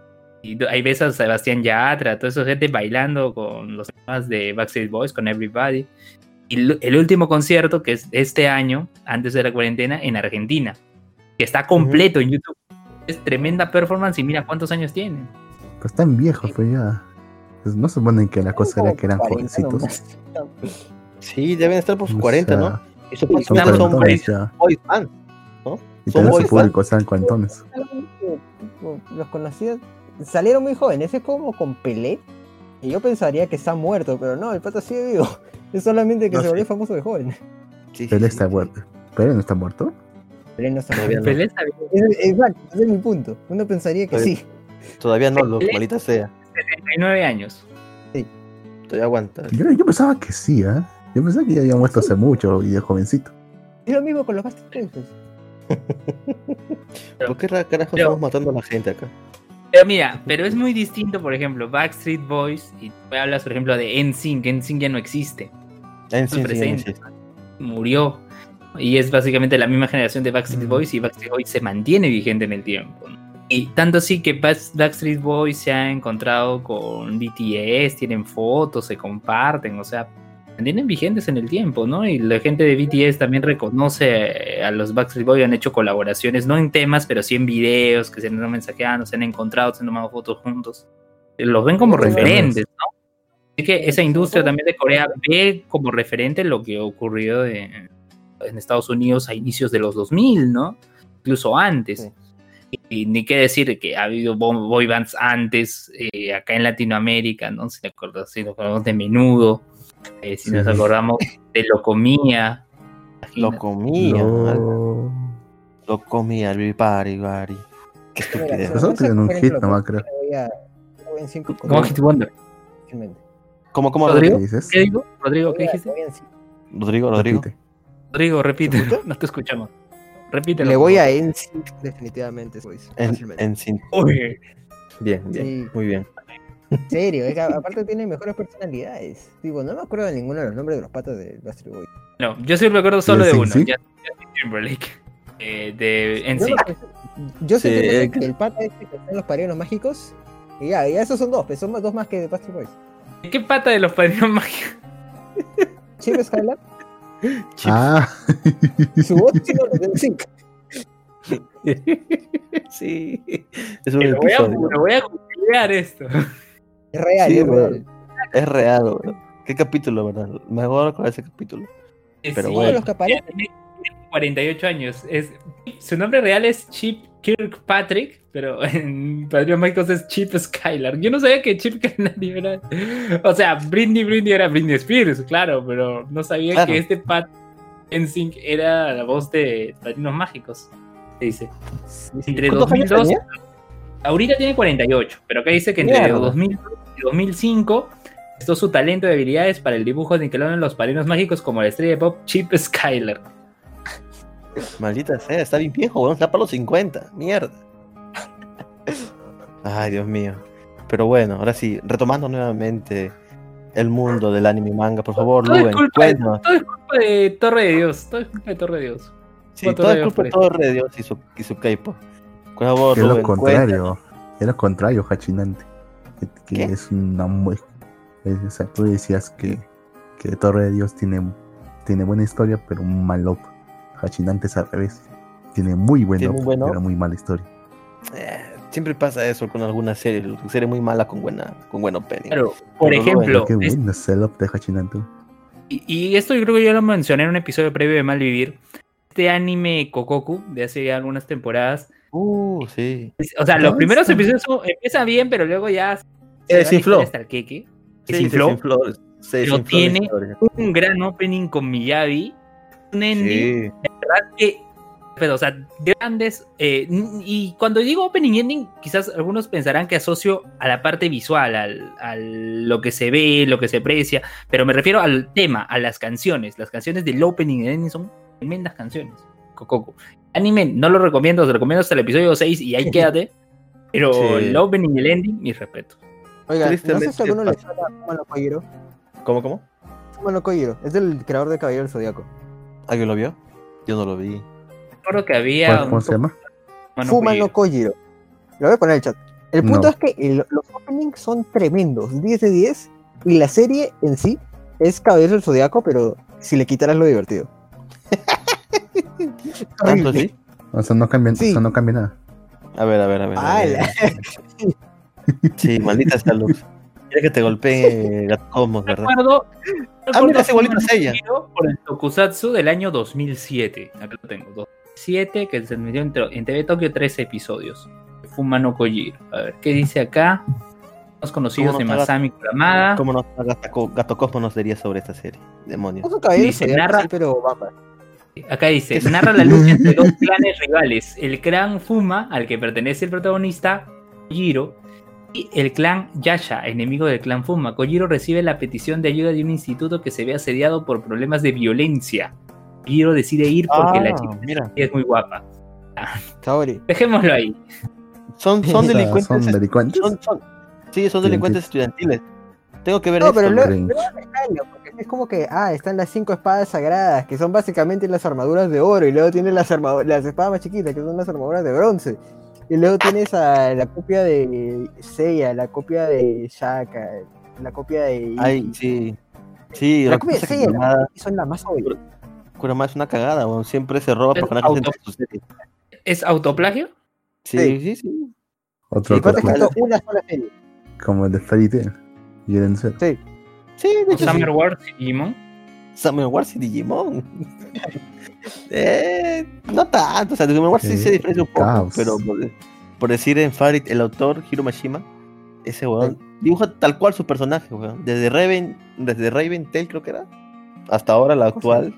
y ahí ves a Sebastián Yatra, toda esa gente bailando con los temas de Backstreet Boys, con Everybody. Y el último concierto, que es este año, antes de la cuarentena, en Argentina, que está completo en YouTube. Es tremenda performance y mira cuántos años tienen. Pero están viejos, pues ya. Pues no suponen que la cosa era que eran 40 jovencitos. nomás. Sí, deben estar por sus O 40, sea, ¿no? Y Son son ya. boys fans, ¿no? Y son boys su público sean cuarentones. Los conocidos salieron muy jóvenes, es como con Pelé. Y yo pensaría que está muerto, pero no, el pato sigue vivo. Es solamente que No, se sí. volvió famoso de joven. Sí, sí, Pelé sí. está muerto. Pelé no está muerto. Pelé no está muerto. Pelé está bien, Exacto, ese es mi punto. Uno pensaría que Todavía- sí. Todavía no, lo, Pelé. maldita sea. 79 años. Todavía aguanta. Yo, yo pensaba que sí, ¿eh? Yo pensaba que ya había muerto hace mucho y de jovencito. Es lo mismo con los Boys. ¿Por qué ra- carajo Pero- estamos matando a la gente acá? Pero mira, pero es muy distinto, por ejemplo, Backstreet Boys, y tú hablas, por ejemplo, de NSYNC, NSYNC ya no existe. En su sí, en murió. Y es básicamente la misma generación de Backstreet. Boys y Backstreet Boys se mantiene vigente en el tiempo. Y tanto así que Back- Backstreet Boys se ha encontrado con BTS, tienen fotos, se comparten, o sea, mantienen vigentes en el tiempo, ¿no? Y la gente de BTS también reconoce a los Backstreet Boys, han hecho colaboraciones, no en temas, pero sí en videos, que se han mensajeado, se han encontrado, se han tomado fotos juntos. Los ven como referentes, ¿no? Así que esa industria también de Corea ve como referente lo que ocurrió de- en Estados Unidos a inicios de los 2000, ¿no? Incluso antes. Sí. Y ni qué decir que ha habido bo- boy bands antes, eh, acá en Latinoamérica, ¿no? Si, te acuerdas, si nos acordamos de Menudo, eh, si nos Sí. acordamos de Locomía. Lo imagínate. comía. No. Lo comía, el bari, bari. Qué estupidez. me tienen un hit lo nomás, creo. en cinco con ¿Cómo uno, Hit Wonder? ¿Cómo, cómo, ¿Rodrigo? ¿Qué dices? ¿Qué digo? Rodrigo, ¿qué dijiste? Rodrigo, Rodrigo. Repite. Rodrigo, repite. No te escuchamos. Repítelo. Le voy a. NSYNC definitivamente, pues, En, Uy, Bien, bien. Sí. Muy bien. En serio, es que aparte tiene mejores personalidades. Digo, no me acuerdo de ninguno de los nombres de los patas de Bastard Boy. No, yo sí me acuerdo solo de ¿Sí, uno. Justin Timberlake. eh, de Yo, NSYNC. yo sé Sí, que, eh, que el pata este que está en los padrinos mágicos. Y ya, ya esos son dos, pues son dos más que de Bastard Boys. ¿Qué pata de los padrinos mágicos? Chip Skylar, Ah, su voz sí no lo de NSYNC. sí. Es un Me voy, a, episodio. me voy a googlear esto. Es real, Sí, es real. Es real, weón. ¿Qué capítulo, verdad? Me voy a acordar ese capítulo. Pero Sí, bueno. los que aparecen. Tiene 48 años. Es, su nombre real es Chip Kirkpatrick, pero en Padrinos Mágicos es Chip Skylar. Yo no sabía que Chip Canary era. O sea, Britney Britney era Britney Spears, claro, pero no sabía Claro. que este Pat NSYNC era la voz de Padrinos Mágicos. Se dice. Entre ¿Cuántos años 2002. tenía? Ahorita tiene 48, pero acá dice que entre Mierda. 2000 y 2005 prestó su talento y habilidades para el dibujo de Nickelodeon en los padrinos mágicos como la estrella de pop Chip Skylar. Maldita sea, está bien viejo, weón. Está para los 50. Mierda. Ay, Dios mío. Pero bueno, ahora sí, retomando nuevamente el mundo del anime y manga, por favor, Todo es, culpa cuéntanos. todo es culpa de Torre de Dios. Todo es culpa de Torre de Dios. Sí, todo es culpa de. Torre de Dios y su, y su K-pop. Por favor, es lo cuéntanos. contrario. Es lo contrario, Hachinante. Que, es una muy. es- o sea, tú decías que, que Torre de Dios tiene, tiene buena historia, pero un mal op. Hachinante es al revés. Tiene muy buen Tiene pero muy mala historia. Eh, siempre pasa eso con alguna serie, serie muy mala con buena, con buen opening. Claro, por Pero ejemplo, Qué es- bueno es el op de Hachinante. y, y esto yo creo que ya lo mencioné en un episodio previo de Malvivir. Este anime Kokoku de hace ya algunas temporadas. Uh, sí. O sea, los primeros sí. episodios son- empiezan bien, pero luego ya se Eh, desinfló. hasta el queque. Se desinfló, se desinfló la tiene- un gran opening con Miyabi, un ending, Sí. Verdad que, pero, o sea, grandes, eh, y cuando digo opening y ending, quizás algunos pensarán que asocio a la parte visual, al, a lo que se ve, lo que se aprecia, pero me refiero al tema, a las canciones, las canciones del opening y el ending son tremendas canciones, Cococo. Anime, no lo recomiendo, te recomiendo hasta el episodio 6 y ahí quédate, pero Sí. el opening y el ending, mis respetos. Oiga, no sé si Tristemente a alguno le suena Fumano Kojiro. ¿Cómo, cómo? Fumano Kojiro, es del creador de Caballero del Zodiaco. ¿Alguien lo vio? Yo no lo vi. Recuerdo que había ¿Cómo, un se llama? Mano Fumano Kojiro. Kojiro. Lo voy a poner en el chat. El punto No. es que el- los openings son tremendos, 10 de 10, y la serie en sí es Caballero del Zodiaco, pero si le quitaras lo divertido. ¿Tanto sí? O sea, no cambia, Sí. o sea, no cambia nada. A ver, a ver, a ver. a ver. la- Sí, maldita sea Lux. Quiere que te golpee Gato Cosmos, ¿verdad? recuerdo, Ah, mira, es igualito a ella. Por el Tokusatsu del año 2007. Acá lo tengo. 2007, que se emitió en, en TV Tokio 13 episodios. Fumano Kojiro. A ver, ¿qué dice acá? Los conocidos ¿Cómo de no Masami Kuramada. ¿Cómo nos Gato, Gato Cosmos nos diría sobre esta serie? Demonios. Es Dice, Zodiaco, narra- pero vamos. Acá dice, narra la lucha entre dos clanes rivales, el clan Fuma, al que pertenece el protagonista, Kojiro, y el clan Yasha, enemigo del clan Fuma. Kojiro recibe la petición de ayuda de un instituto que se ve asediado por problemas de violencia. Kojiro decide ir porque Ah, la chica mira. es muy guapa. Saori. Dejémoslo ahí. Son, son delincuentes. Son delincuentes. son- son- sí, son delincuentes estudiantiles. Tengo que ver No, esto. pero ¿no? luego, luego es extraño, porque es como que, ah, están las cinco espadas sagradas, que son básicamente las armaduras de oro, y luego tienes las, las espadas más chiquitas, que son las armaduras de bronce. Y luego tienes a la copia de Seiya, la copia de Shaka, la copia de... Ay, sí. Sí, La copia es que Kurumada, son la más obvia. Kurumada es una cagada, weón. Siempre se roba Es personajes auto- entre sus series. ¿Es autoplagio? Sí, Sí. sí, sí. Otro Y una sola serie. como el de Fairy Tail. Y el. Sí. Sí, de hecho, Summer sí. Wars y Digimon. Summer Wars y Digimon. eh, no tanto, o sea, Summer Wars sí, se diferencia un poco, caos. pero por, por decir en Farit, el autor, Hiro Mashima, ese weón, dibuja tal cual su personaje, weón. Desde Raven, desde Raven Tail creo que era, hasta ahora la actual,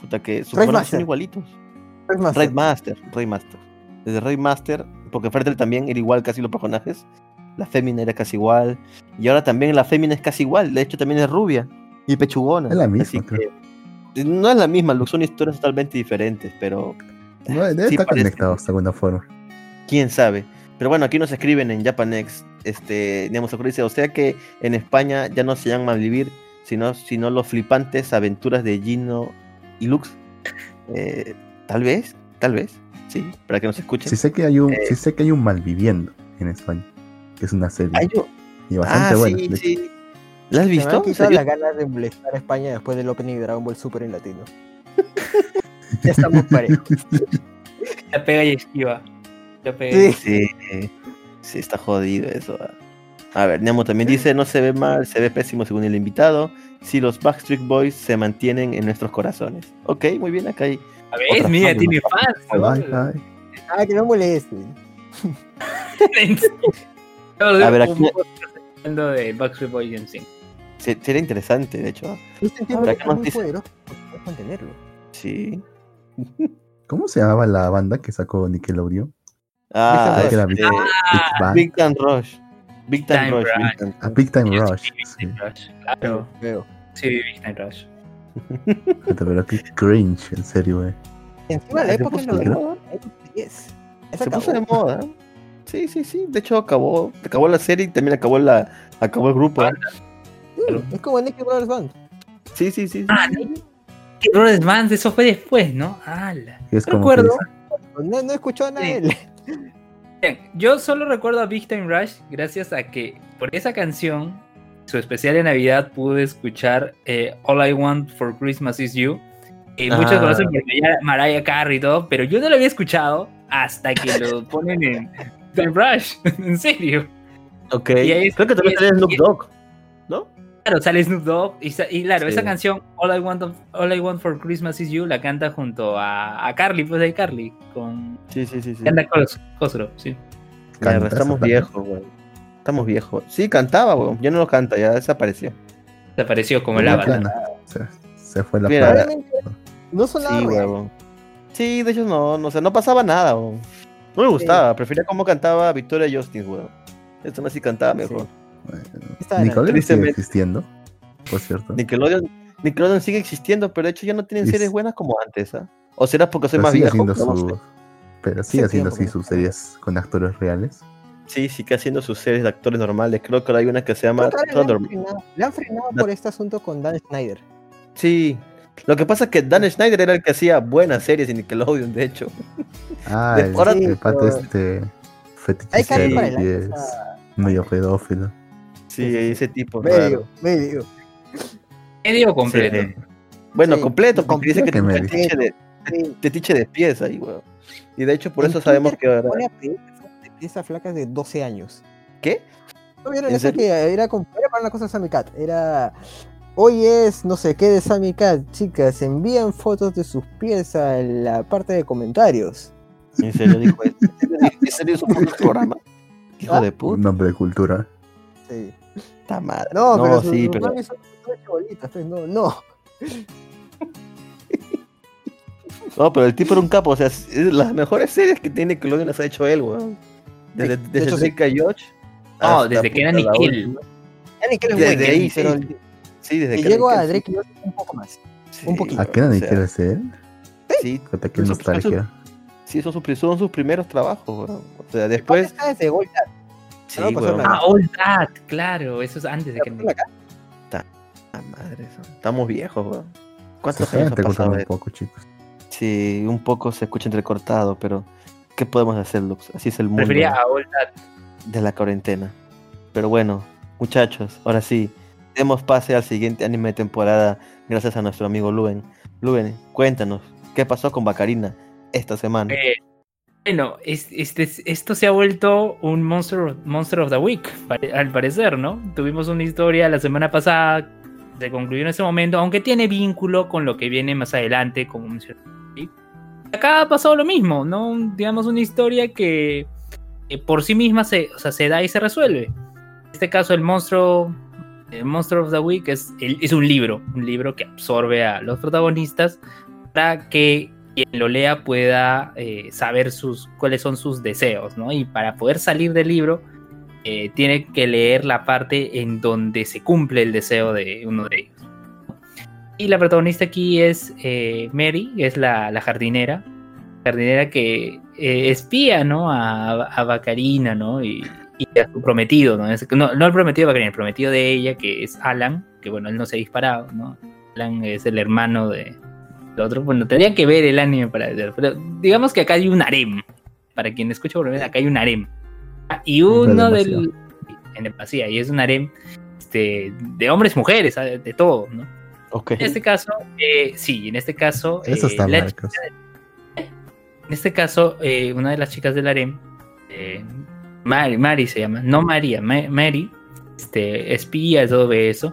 puta que sus personajes son igualitos. Raid Master, Raid Master. Desde Raid Master, porque Fertel también era igual casi los personajes. La fémina era casi igual. Y ahora también la fémina es casi igual. De hecho, también es rubia y pechugona. Es la misma, Así creo. que, no es la misma, Lux, son historias totalmente diferentes, pero No, debe Sí, estar parece. conectados de alguna forma. quién sabe. Pero bueno, aquí nos escriben en Japanex, este, digamos, dice, o sea que en España ya no se llaman Malvivir, sino, sino los flipantes aventuras de Gino y Lux. Eh, tal vez, tal vez, sí, para que nos escuchen. Sí sé que hay un, Eh. sí sé que hay un Malviviendo en España. Que es una serie. Y bastante ah, buena. sí, sí. ¿La has visto? han ¿En quitado serio? las ganas de molestar a España después del opening de Dragon Ball Super en latino. ya estamos parejos. La pega y esquiva. La pega y- Sí. Sí, sí, está jodido eso. ah. A ver, Nemo también dice, no se ve mal, se ve pésimo según el invitado. Si los Backstreet Boys se mantienen en nuestros corazones. Ok, muy bien, acá hay. A ver, Otra mira, fan, tiene fans. Ah, que no molesten. A ver, aquí- de Backstreet Boys en sí. Se- Sería interesante, de hecho. ah. Este es muy noticia. poderoso porque puedes mantenerlo. Sí. ¿Cómo se llamaba la banda que sacó Nickelodeon? Ah, este, Big Rush. Big Time, Rush. Big Time Ah, Rush. Big Time Rush. Big Time. Claro, Veo. sí, Big Time Rush. Pero qué cringe, en serio, güey. Encima Ah, la época época 10. Esa Se puso de moda. Sí, sí, sí. De hecho, acabó, acabó la serie y también acabó la, acabó el grupo. Es como Nicky Brothers Band. Sí, sí, sí. sí. Ah, ¿Qué Brothers Bands? Eso fue después, ¿no? ¡Hala! Es como Recuerdo. que No, no escuchó nada Sí. de él. Bien, yo solo recuerdo a Big Time Rush gracias a que por esa canción, su especial de Navidad, pude escuchar eh, All I Want for Christmas Is You. Y muchos Ah. conocen por Mariah- Mariah Carey y todo, pero yo no lo había escuchado hasta que lo ponen en Time Rush. en serio. Ok. Y ahí es- Creo que también sale Snoop Dogg. ¿No? Claro, sale Snoop Dogg. Y, claro, Sí. esa canción, All I, Want of- All I Want for Christmas Is You, la canta junto a, a Carly, pues de Carly, con Sí, sí, sí. sí. Canta Cos- Cosgrove, sí. Canta estamos viejos, güey. Estamos viejos. Sí, cantaba, güey. Ya no lo canta, ya desapareció. Desapareció como el la avatar. Se, se fue la Mira, no sonaba Sí, real. güey. Sí, de hecho no, no, o sea, no pasaba nada, güey. No me gustaba, prefería cómo cantaba Victoria Justin, güey. Esto no sí cantaba mejor. Nickelodeon sigue existiendo, por cierto. Nickelodeon, Nickelodeon sigue existiendo, pero de hecho ya no tienen series buenas como antes, ¿ah? O será porque soy Pero más sigue viejo. haciendo no lo su- sé. Pero sigue haciendo así sus series con actores reales. Sí, sigue haciendo sus series de actores normales. Creo que ahora hay una que se llama le han Thunder. frenado- Le han frenado por este asunto con Dan Snyder. Sí. Lo que pasa es que Dan Schneider era el que hacía buenas series en Nickelodeon, de hecho. Ah, De- el, el pato pero- este el y es medio pedófilo. Sí, ese tipo. medio, raro. medio. Medio completo. Sí. Bueno, Sí, completo, porque dice que tiene un fetiche de, Sí. de pies ahí, weón. Y de hecho, por eso sabemos que ahora. Piezas flacas de 12 años. ¿Qué? ¿No vieron ¿En eso que era, era para una cosa de Sammy Cat? Era. Hoy es no sé qué de Sammy Cat, chicas. Envían fotos de sus pies a la parte de comentarios. En serio dijo eso. ¿En serio hizo un programa? Hijo ¿Ah? de Un puta nombre de cultura. Sí. Madre. No, pero sus, sí, sus pero. son chibolitas, pues, no, no. No, pero el tipo era un capo. O sea, las mejores series que tiene Nickelodeon las ha hecho él, weón. Desde, de desde hecho. Drake y Josh. No, hasta, desde que era Nickel. última. Ya ni que es Desde ahí, pero sí. el- Sí, desde que llego era a Nickel, Drake y Josh un poco más. sí, un poquito. ¿A qué nadie o sea? Sí, son sus- nostalgia. sí son, sus, son sus primeros trabajos, weón. O sea, Después está desde. Sí, no, pues, weón. son Ah, All That, claro, eso es antes de que. La cara. Ah, madre, estamos viejos, weón. ¿Cuántos años han pasado? un de- poco, chicos. Sí, un poco se escucha entrecortado, pero ¿qué podemos hacer, Lux? Así es el mundo Prefería a All That. de la cuarentena. Pero bueno, muchachos, ahora sí, demos pase al siguiente anime de temporada gracias a nuestro amigo Luen. Luen, cuéntanos, ¿qué pasó con Bacarina esta semana? Eh, bueno, es- este, esto se ha vuelto un Monster, of- Monster of the Week, al parecer, ¿no? Tuvimos una historia la semana pasada, se concluyó en ese momento, aunque tiene vínculo con lo que viene más adelante, como mencioné. Acá ha pasado lo mismo, ¿no? Digamos una historia que eh, por sí misma se, o sea, se da y se resuelve. En este caso, el monstruo, el Monster of the Week es, es un libro, un libro que absorbe a los protagonistas para que quien lo lea pueda eh, saber sus, cuáles son sus deseos, ¿no? Y para poder salir del libro, eh, tiene que leer la parte en donde se cumple el deseo de uno de ellos. Y la protagonista aquí es eh, Mary, que es la, la jardinera, jardinera que eh, espía, ¿no? A, a Bacarina, ¿no? Y, y a su prometido, ¿no? Es- no, no el prometido de Bacarina, el prometido de ella, que es Alan, que bueno, él no se ha disparado, ¿no? Alan es el hermano de, el otro, bueno, tendría que ver el anime para ver, pero digamos que acá hay un harem. Para quien escucha por acá hay un harem. Ah, Y uno Demasiado. del. En demasía, y es un harem este, de hombres, mujeres, ¿sabe? de todo, ¿no? Ok. En este caso, eh, sí, en este caso. Eso eh, está la mal. chica- en este caso, eh, una de las chicas del harem, eh, Mari, Mari se llama, no María, Ma- Mary, este, espía, todo eso,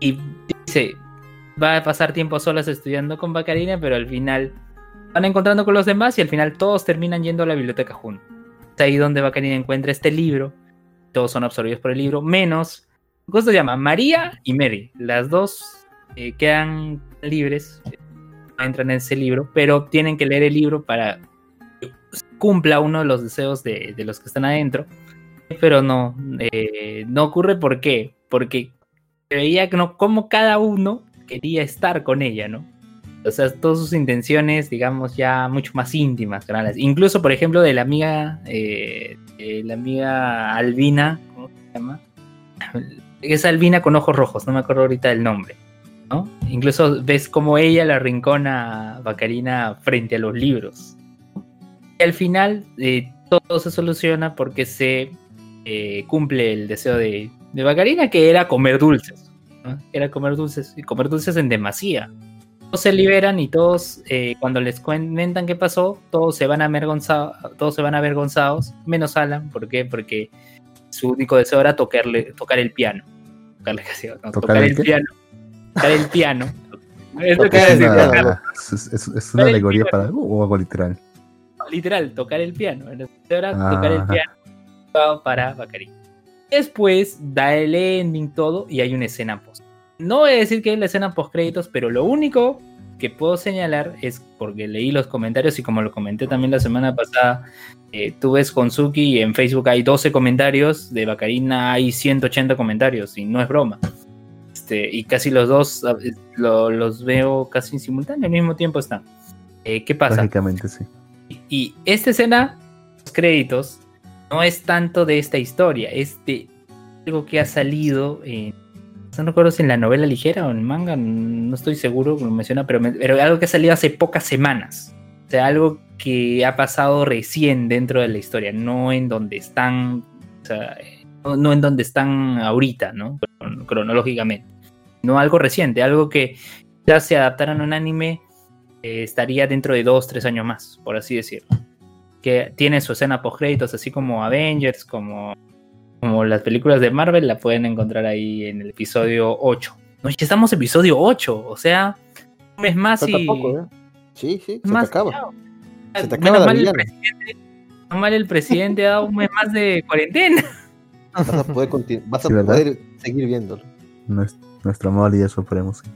y dice, va a pasar tiempo solas estudiando con Bacarina, pero al final van encontrando con los demás y al final todos terminan yendo a la biblioteca juntos. Es ahí donde Bacarina encuentra este libro, todos son absorbidos por el libro, menos, ¿cómo se llama? María y Mary, las dos eh, quedan libres, entran en ese libro, pero tienen que leer el libro para que cumpla uno de los deseos de, de los que están adentro. Pero no, eh, no ocurre ¿por qué? Porque veía que no, como cada uno quería estar con ella, ¿no? O sea, todas sus intenciones, digamos, ya mucho más íntimas, canales. Incluso, por ejemplo, de la amiga, eh, la amiga Albina, ¿cómo se llama? Es Albina con ojos rojos, no me acuerdo ahorita del nombre. ¿no? Incluso ves como ella la rincona a Bacarina frente a los libros. Y al final eh, todo se soluciona porque se eh, cumple el deseo de, de Bacarina, que era comer dulces. ¿No? Era comer dulces y comer dulces en demasía. Todos se liberan y todos, eh, cuando les comentan qué pasó, todos se van avergonzados, todos se van avergonzados, menos Alan. ¿Por qué? Porque su único deseo era tocarle, tocar el piano. Tocarle, casi, no, ¿Tocar tocar el el piano. Tocar el piano. Es lo que Tocar iba a el decir, Es, es- es- es una alegoría para algo o algo literal. literal, tocar el piano. El deseo era tocar el piano para Bacari. Después da el ending todo y hay una escena post. No voy a decir que es la escena post créditos, pero lo único que puedo señalar es porque leí los comentarios y como lo comenté también la semana pasada, eh, tú ves con Suki y en Facebook hay 12 comentarios, de Bacarina hay 180 comentarios y no es broma. Este, y casi los dos lo- los veo casi en simultáneo, al mismo tiempo están. Eh, ¿Qué pasa? Básicamente sí. Y esta escena, los créditos, no es tanto de esta historia, es de algo que ha salido en. No recuerdo si en la novela ligera o en manga, no estoy seguro, lo menciona, pero, me- pero algo que ha salido hace pocas semanas. O sea, algo que ha pasado recién dentro de la historia, no en donde están. o sea, no, en donde están ahorita, ¿no? Cron- Cronológicamente. No algo reciente, algo que ya se adaptaron a un anime eh, estaría dentro de dos, tres años más, por así decirlo. Que tiene su escena post créditos, así como Avengers, como, como las películas de Marvel, la pueden encontrar ahí en el episodio 8. No, ya estamos en episodio 8, o sea, un mes más Falta y. poco, ¿eh? Sí, sí, se más te acaba. Se te acaba mal el presidente, mal el presidente ha dado un mes más de cuarentena. Vas a poder, vas a poder seguir viéndolo. Nues- Nuestro amor y eso esperemos. sí.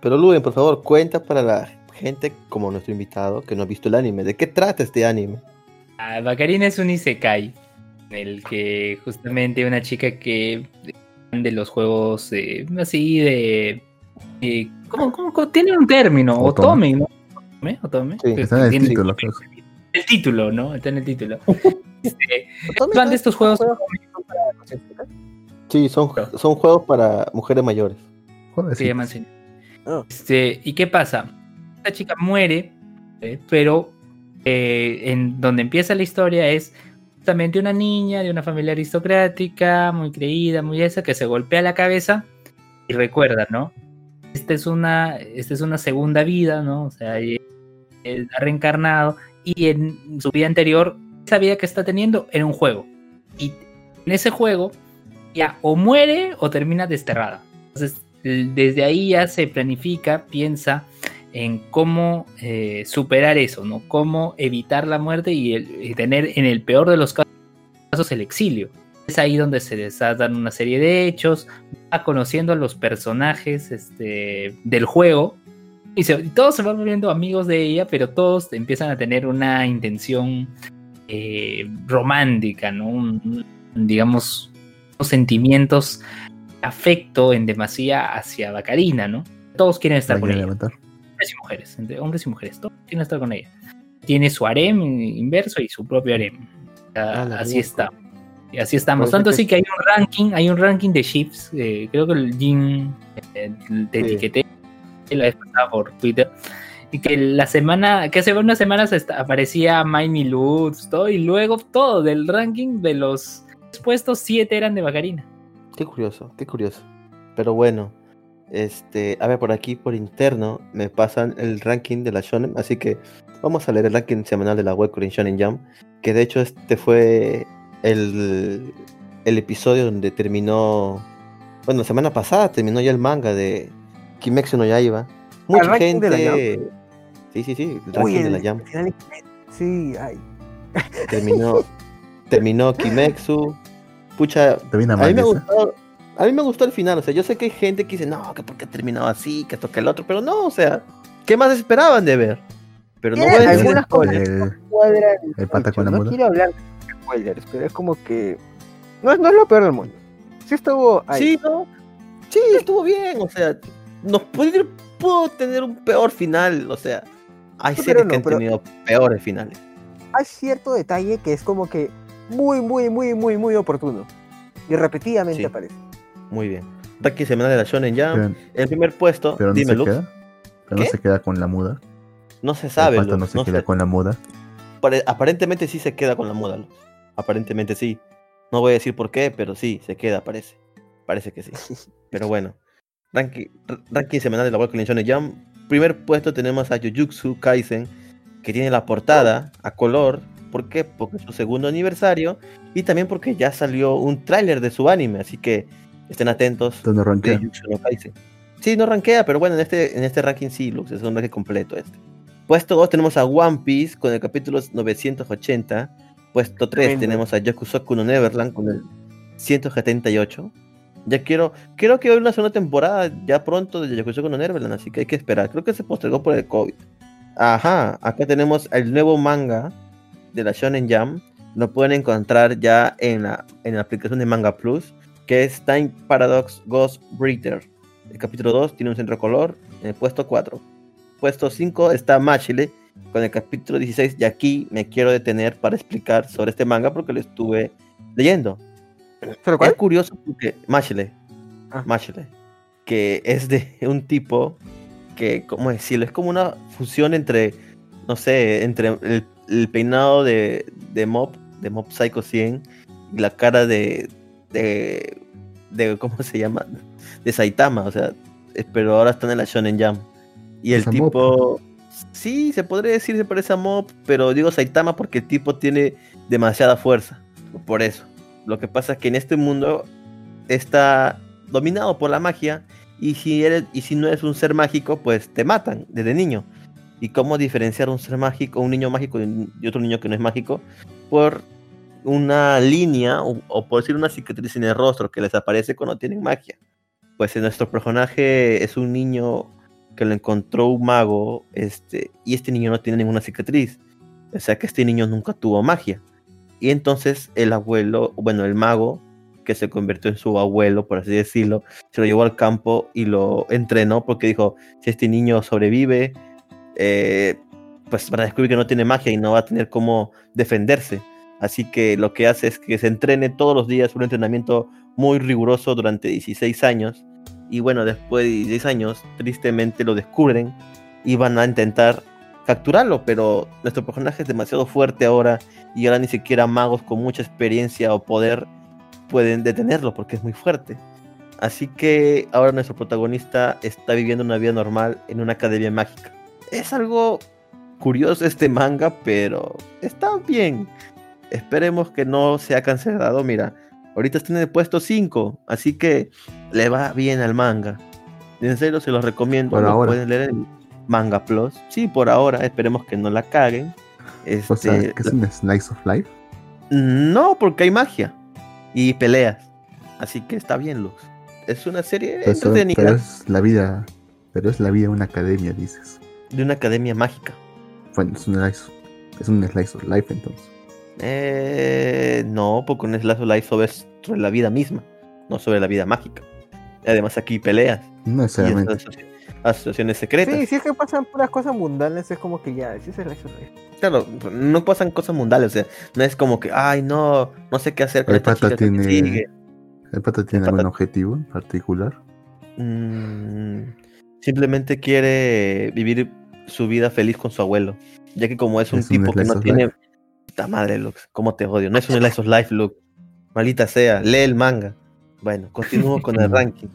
Pero Luen, por favor, cuenta para la gente como nuestro invitado que no ha visto el anime. ¿De qué trata este anime? Ah, Bacarina es un Isekai, en el que justamente una chica que de los juegos eh, así de... eh, ¿cómo, cómo- cómo? Tiene un término, Otome. ¿no? ¿Otome? ¿Otome? Sí, Está en el tiene- título. El título, ¿no? Está en el título. Este, fan de estos juegos Sí, son, son juegos para mujeres mayores. Joder, se sí. llaman así. Ah. Este, ¿Y qué pasa? Esta chica muere, pero eh, en donde empieza la historia es justamente una niña de una familia aristocrática, muy creída, muy esa, que se golpea la cabeza y recuerda, ¿no? Esta es una, esta es una segunda vida, ¿no? O sea, ha reencarnado y en su vida anterior, esa vida que está teniendo era un juego. Y en ese juego ya o muere o termina desterrada. Entonces, desde ahí ya se planifica, piensa en cómo eh, superar eso, ¿no? Cómo evitar la muerte y, el- y tener en el peor de los casos el exilio. Es ahí donde se desatan una serie de hechos, va conociendo a los personajes este, del juego y, se- y todos se van volviendo amigos de ella, pero todos empiezan a tener una intención eh, romántica, ¿no? Un- digamos, unos sentimientos, afecto en demasía hacia Bacarina, ¿no? Todos quieren estar con ella matar. Hombres y mujeres, entre hombres y mujeres, todos quieren estar con ella. Tiene su harem inverso y su propio harem. Ah, Ah, así está. Y así estamos. Tanto que así que hay un ranking, hay un ranking de ships. eh, creo que el Jin eh, te Sí. etiqueté la vez pasada por Twitter. Y que la semana, que hace unas semanas aparecía Miney Lutz, todo, y luego todo del ranking de los puestos, siete eran de Bacarina. Qué curioso, qué curioso. Pero bueno, este, a ver, por aquí, por interno, me pasan el ranking de la Shonen, así que vamos a leer el ranking semanal de la web en Shonen Jump, que de hecho este fue el, el episodio donde terminó, bueno, la semana pasada terminó ya el manga de Kimetsu no Yaiba. Mucha ranking de la gente... Sí, sí, sí, el ranking Uy, de la Jump. Sí, ay. Terminó, terminó Kimetsu. Pucha, Termina a mí me esa. gustó, a mí me gustó el final, o sea, yo sé que hay gente que dice, no, que porque ha terminado así, que toca el otro, pero no, o sea, ¿qué más esperaban de ver? Pero no voy a decir algunas spoilers. El, cuadran el pata con la No muda. quiero hablar de spoilers, pero es como que. No, es- no es lo peor del mundo. Sí estuvo ahí. Sí, ¿no? Sí, estuvo bien, o sea, nos pudo, pudo tener un peor final, o sea, hay No, series pero que no, han pero- tenido peores finales. Hay cierto detalle que es como que muy, muy, muy, muy, muy oportuno. Y repetidamente Sí. aparece. Muy bien. Ranking semanal de la Shonen Jump, el primer puesto, pero no dime se Lux, queda. Pero ¿Qué? no se queda con la muda. no se sabe, pata no Lux, se no queda se- con la muda. Pare- aparentemente sí se queda con la moda, Luz. Aparentemente sí. No voy a decir por qué, pero sí, se queda, parece. Parece que sí. Pero bueno. Ranking, ranking semanal de la World Shonen Jump. Primer puesto tenemos a Jujutsu Kaisen, que tiene la portada a color. ¿Por qué? Porque es su segundo aniversario. Y también porque ya salió un tráiler de su anime. Así que estén atentos Donde de rankea. No. Sí, no rankea, pero bueno, en este, en este ranking sí, Lux, es un ranking completo este. Puesto 2 tenemos a One Piece con el capítulo 980. Puesto 3 Tremendo. tenemos a Yakusoku no Neverland con el 178. Ya quiero, creo que hoy una segunda temporada ya pronto de Yakusoku no Neverland, así que hay que esperar. Creo que se postergó por el COVID. Ajá, acá tenemos el nuevo manga de la Shonen Jam. Lo pueden encontrar ya en la, en la aplicación de Manga Plus, que es Time Paradox Ghost Breeder. El capítulo 2 tiene un centro color en el puesto 4. Puesto 5 está Machile con el capítulo 16 y aquí me quiero detener para explicar sobre este manga porque lo estuve leyendo. ¿Pero Es cuál? curioso porque Machile, Ah. Machile, que es de un tipo que, ¿cómo decirlo? Es como una fusión entre, no sé, entre el, el peinado de, de Mob, de Mob Psycho 100 y la cara de, de, de, ¿cómo se llama? De Saitama, o sea, eh, pero ahora están en la Shonen Jam. Y el Mob. tipo, sí, se podría decir se parece a Mob, pero digo Saitama porque el tipo tiene demasiada fuerza, por eso. Lo que pasa es que en este mundo está dominado por la magia y si eres y si no eres un ser mágico, pues te matan desde niño. ¿Y cómo diferenciar un ser mágico, un niño mágico y otro niño que no es mágico? Por una línea o, o por decir una cicatriz en el rostro que les aparece cuando tienen magia. Pues en nuestro personaje es un niño que lo encontró un mago, este, y este niño no tiene ninguna cicatriz. O sea que este niño nunca tuvo magia. Y entonces el abuelo, bueno, el mago, que se convirtió en su abuelo, por así decirlo, se lo llevó al campo y lo entrenó porque dijo, si este niño sobrevive, eh, pues van a descubrir que no tiene magia y no va a tener cómo defenderse. Así que lo que hace es que se entrene todos los días, un entrenamiento muy riguroso durante 16 años. Y bueno, después de 16 años, tristemente lo descubren y van a intentar capturarlo, pero nuestro personaje es demasiado fuerte ahora y ahora ni siquiera magos con mucha experiencia o poder pueden detenerlo porque es muy fuerte. Así que ahora nuestro protagonista está viviendo una vida normal en una academia mágica. Es algo curioso este manga, pero está bien. Esperemos que no sea cancelado. Mira, ahorita está en el puesto 5, así que le va bien al manga. En serio, se los recomiendo. Por lo ahora. pueden leer en Manga Plus. Sí, por ahora, esperemos que no la caguen. O sea, Este, que es un slice of life. no, porque hay magia y peleas. Así que está bien, Lux. Es una serie Pero, entretenida pero es la vida. Pero es la vida de una academia, dices. de una academia mágica. Bueno, es un slice, es un slice of life entonces. Eh, no, porque un Slash of Life sobre, sobre la vida misma, no sobre la vida mágica. Además aquí peleas No necesariamente. asoci- asociaciones secretas. Sí, si es que pasan puras cosas mundanas, es como que ya, sí es Life. Claro, no pasan cosas mundanas, o sea, no es como que, ay, no, no sé qué hacer con El esta pata chica que tiene- sigue. ¿El pata tiene El pata- algún objetivo en particular? Mm, simplemente quiere vivir su vida feliz con su abuelo, ya que como es un Es un tipo que no tiene... Puta madre, Lux, cómo te odio. No es un Slice of Life, Lux. Maldita sea, lee el manga. Bueno, continúo con el ranking.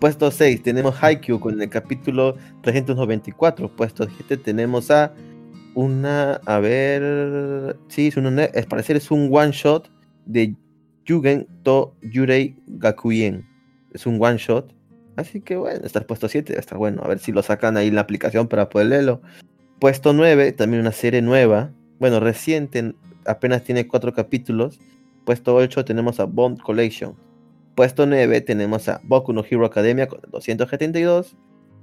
Puesto 6 tenemos Haikyuu con el capítulo 394. Puesto 7 tenemos a una, a ver, sí, es, un, es parecer es un one shot de Yugen to Yurei Gakuyen. Es un one shot. Así que bueno, está el puesto 7, está bueno. A ver si lo sacan ahí en la aplicación para poder leerlo. Puesto 9, también una serie nueva. Bueno, reciente, apenas tiene 4 capítulos. Puesto 8 tenemos a Bond Collection. Puesto 9 tenemos a Boku no Hero Academia con el 272.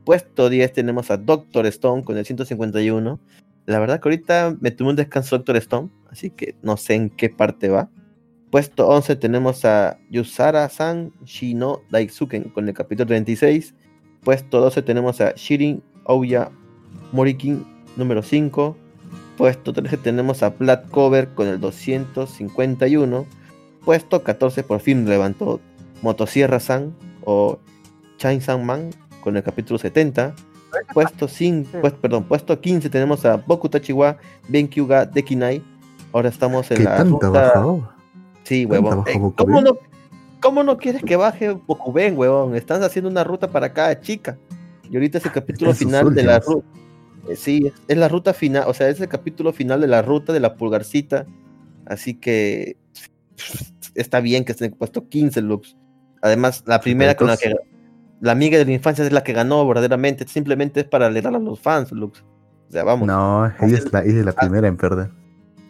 Puesto 10 tenemos a Doctor Stone con el 151. La verdad que ahorita me tomé un descanso Doctor Stone, así que no sé en qué parte va. Puesto 11 tenemos a Yusara-san Shino Daisuken con el capítulo 36. Puesto 12 tenemos a Shirin Ouya Morikin número 5. Puesto 13 tenemos a Black Cover con el 251. Puesto 14 por fin levantó Motosierra-san o Chainsan Man con el capítulo 70. Puesto 5, pues, perdón, puesto 15 tenemos a Boku Tachiwa Benkyuga Dekinai. Ahora estamos en ¿Qué la tanta ruta- bajó? Sí, ¿Tanta huevón. Eh, Boku ¿cómo, Ben? no, ¿Cómo no quieres que baje Bokuben, huevón? Están haciendo una ruta para cada chica. Y ahorita es el capítulo final de la últimas. Ruta. sí, es, la ruta final, o sea, es el capítulo final de la ruta de la pulgarcita. Así que está bien que estén puesto 15 looks. Además, la primera con la que la amiga de la infancia es la que ganó verdaderamente. Simplemente es para alegrar a los fans, looks. O sea, vamos. No, ella es la, ella es la primera en perder.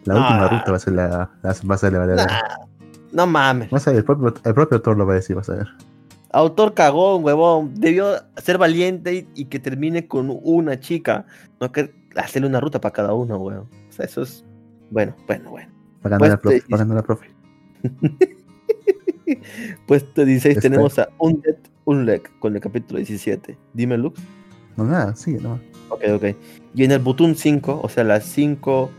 La Ah. última ruta va a ser la, la- va a ser la verdadera. Nah, no mames. Vas a ver, el propio, el propio autor lo va a decir, vas a ver. Autor cagón, huevón. Debió ser valiente y, y que termine con una chica. No que hacerle una ruta para cada uno, huevón. O sea, eso es. Bueno, bueno, bueno. Ganar Pues, la profe, ganar la profe. Puesto 16 Está- tenemos a Undead Unleg con el capítulo 17. Dime, Lux. No, nada, sigue, no. Ok, ok. Y en el Butun 5, o sea, las 5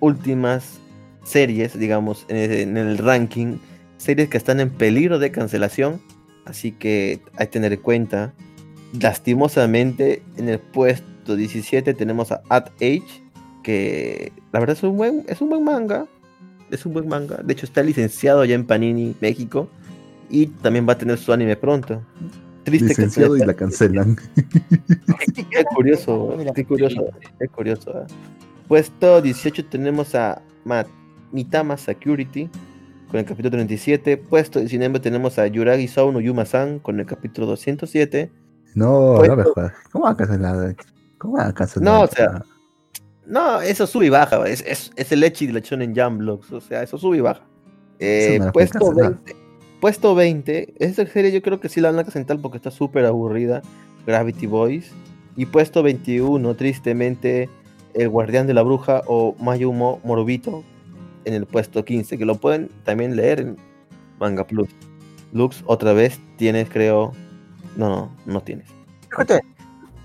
últimas series, digamos, en el ranking, series que están en peligro de cancelación. Así que hay que tener en cuenta. Lastimosamente, en el puesto 17 tenemos a At Age, que la verdad es un buen, es un buen manga. Es un buen manga. De hecho, está licenciado ya en Panini, México. Y también va a tener su anime pronto. Triste Licenciado que y la cancelan. Qué curioso, qué curioso, qué curioso. ¿eh? Puesto 18 tenemos a Ma- Mitama Security con el capítulo 37. Puesto 19 tenemos a Yuragi Sound Yuma-san con el capítulo 207. No, no me jodas. ¿Cómo va a cancelar? ¿Cómo va a cancelar? No, o sea, No, eso sube y baja. Es, es, es el Echi de la Shonen Jump Blocks. O sea, eso sube y baja. Eh, no la puesto, cancelar. 20, puesto 20. Esta serie yo creo que sí la van a cancelar porque está súper aburrida. Gravity Boys. Y puesto 21, tristemente, El Guardián de la Bruja o Mayumo Morobito en el puesto 15, que lo pueden también leer en Manga Plus. Lux, otra vez tienes, creo. No, no, no tienes.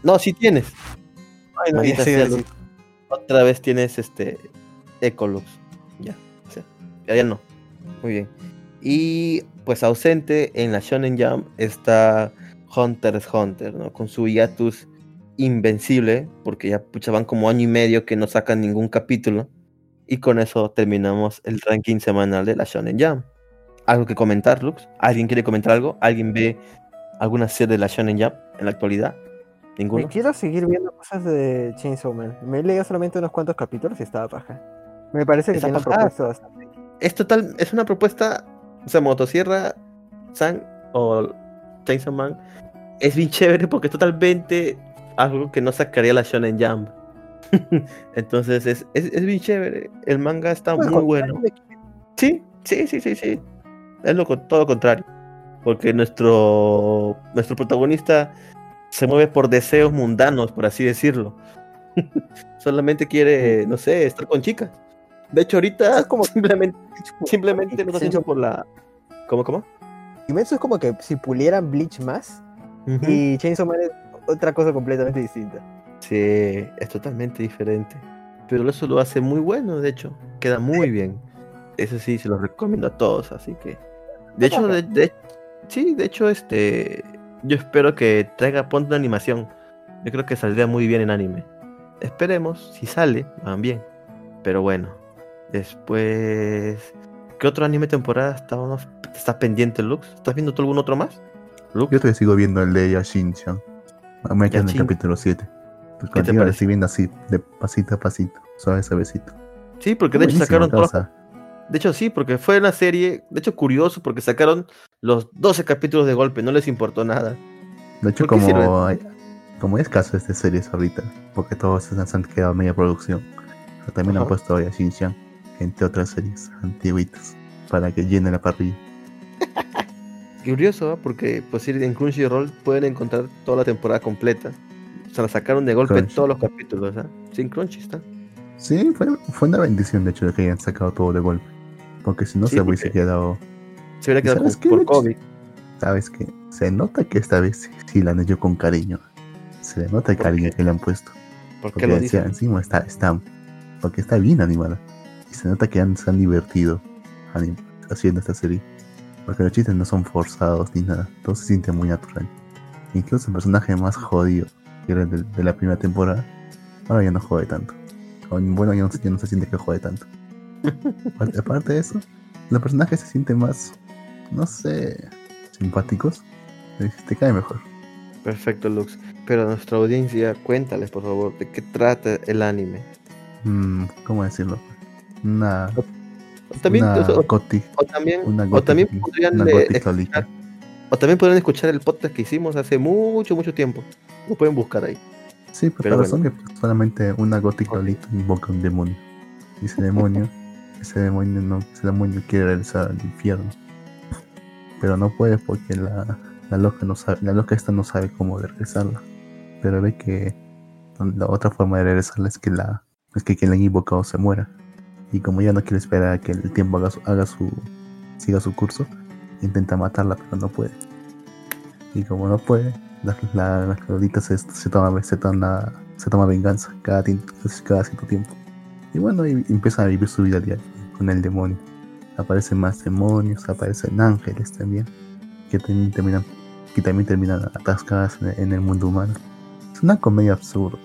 No, sí tienes. Ay, no, ya sea. Otra vez tienes este Ecolux. Ya, o sea, ya, ya no. Muy bien. Y pues ausente en la Shonen Jump está Hunter x Hunter, ¿no? Con su hiatus invencible, porque ya pucha, van como año y medio que no sacan ningún capítulo. Y con eso terminamos el ranking semanal de la Shonen Jump. ¿Algo que comentar, Lux? ¿Alguien quiere comentar algo? ¿Alguien ve alguna serie de la Shonen Jump en la actualidad? ¿Ninguno? Me quiero seguir viendo cosas de Chainsaw Man. Me he leído solamente unos cuantos capítulos y estaba paja. Me parece que tiene propuesta bastante. Es total, es una propuesta, o sea, Motosierra San o Chainsaw Man es bien chévere porque es totalmente algo que no sacaría la Shonen Jump. Entonces es, es, es bien chévere. El manga está Bueno, muy bueno. Sí, sí, sí, sí, sí. Es lo, todo lo contrario. Porque nuestro, nuestro protagonista se mueve por deseos mundanos, por así decirlo. Solamente quiere, no sé, estar con chicas. De hecho, ahorita Es como- simplemente, simplemente está haciendo por la. ¿Cómo, cómo? Kimetsu es como que si pulieran Bleach más Ujú. y Chainsaw Man es otra cosa completamente distinta. Sí, es totalmente diferente. Pero eso lo hace muy bueno, de hecho. Queda muy bien. Eso sí, se lo recomiendo a todos, así que. De hecho, de, de- sí, de hecho, este. Yo espero que traiga ponte una animación. Yo creo que saldría muy bien en anime. Esperemos, si sale, van bien. Pero bueno. Después. ¿Qué otro anime temporada estábamos, está pendiente, Lux? ¿Estás viendo tú algún otro más? Lux? Yo todavía sigo viendo el de Yashin-chan. Me quedo en el Yashin. capítulo 7. Pues ¿Qué te parece? viendo así, de pasito a pasito, suave, suavecito. Sí, porque de hecho sacaron todos causa. De hecho, sí, porque fue una serie, de hecho, curioso, porque sacaron los 12 capítulos de golpe, no les importó nada. De hecho, como, hay- como es caso de estas series ahorita, porque todos se han quedado media producción, pero también han Ajá. puesto a Yashin-chan, entre otras series antiguitas, para que llene la parrilla. Curioso, ¿ah? porque pues en Crunchyroll pueden encontrar toda la temporada completa. O sea, la sacaron de golpe Crunchy. todos los capítulos, ¿ah? Sin Crunchy está. Sí, fue, fue una bendición, de hecho, de que hayan sacado todo de golpe. Porque si no Sí, se hubiese quedado. Se hubiera quedado ¿Sabes con- qué, por Lex? COVID. ¿Sabes qué? Se nota que esta vez sí la han hecho con cariño. Se le nota el ¿Por cariño qué? que le han puesto. ¿Por qué Porque lo decía, encima está, está. Porque está bien animada. Y se nota que han, se han divertido anim- haciendo esta serie. Porque los chistes no son forzados ni nada. Todo se siente muy natural. Incluso el personaje más jodido, que era de, de la primera temporada, ahora ya no jode tanto. Bueno, ya no, ya no se siente que jode tanto. Aparte, aparte de eso, los personajes se sienten más, no sé, simpáticos. Eh, Te cae mejor. Perfecto, Lux. Pero a nuestra audiencia, cuéntales, por favor, de qué trata el anime. Mm, ¿Cómo decirlo? Una, O también, una o, o también, o también podrían una o también podrían escuchar el podcast que hicimos hace mucho, mucho tiempo. Lo pueden buscar ahí. Sí, pero, Pero bueno. pues, solamente una gótica Lolita invoca un demonio. Y ese demonio, ese demonio no, ese demonio quiere regresar al infierno. Pero no puede porque la, la loca no sabe, la loca esta no sabe cómo regresarla. Pero ve que la otra forma de regresarla es que la, es que quien la ha invocado se muera. Y como ella no quiere esperar a que el tiempo haga su, haga su siga su curso, intenta matarla pero no puede. Y como no puede, la, la, la se, se toma, se, toma, se toma venganza cada, cada cierto tiempo. Y bueno, y, empieza a vivir su vida diaria con el demonio. Aparecen más demonios, aparecen ángeles también, que también terminan, que también terminan atascadas en, en el mundo humano. Es una comedia absurda.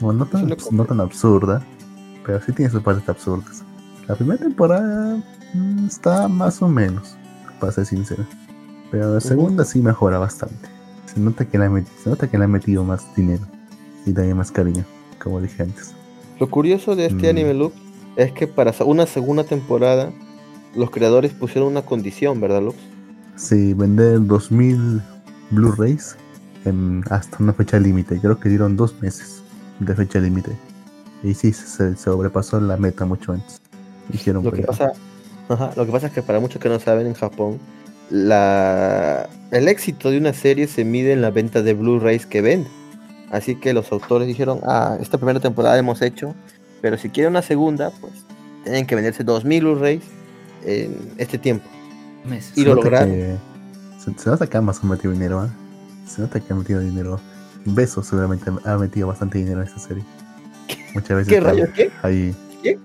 Bueno, no tan, no tan absurda, pero sí tiene sus partes absurdas. La primera temporada mm, está más o menos, para ser sincero. Pero la segunda sí mejora bastante. Se nota que le han, met- se nota que le han metido más dinero y también más cariño, como dije antes. Lo curioso de este Mm. anime, Lux, es que para una segunda temporada, los creadores pusieron una condición, ¿verdad, Lux? Sí, vender 2000 Blu-rays hasta una fecha límite. Creo que dieron dos meses de fecha límite. Y sí, se, sobrepasó la meta mucho antes. Dijeron, Lo que pasa, ajá, lo que pasa es que para muchos que no saben en Japón, la, el éxito de una serie se mide en la venta de Blu-rays que vende. Así que los autores dijeron, ah, esta primera temporada hemos hecho, pero si quieren una segunda, pues tienen que venderse 2000 Blu-rays en este tiempo. Meses. Y lo lograron. que- se, se nota que Amazon metido dinero, ¿ah? Se nota que ha metido dinero. Besos seguramente ha metido bastante dinero en esta serie. Muchas veces ¿Qué rayos? ¿Qué? ahí. ¿Qué?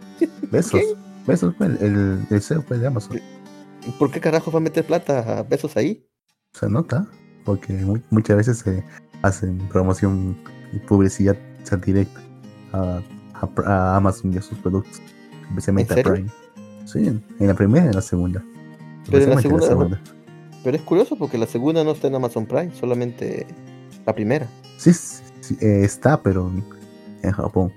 Besos. ¿Qué? Besos fue el, el, el CEO fue de Amazon. ¿Por qué carajo va a meter plata a besos ahí? Se nota, porque mu- muchas veces se hacen promoción y publicidad directa a, a- a Amazon y a sus productos. especialmente ¿En a? Prime. Sí, en la primera y en la segunda. Pero en la segunda, Pero es curioso porque la segunda no está en Amazon Prime, solamente la primera. Sí, sí, sí, eh, está, pero en Japón.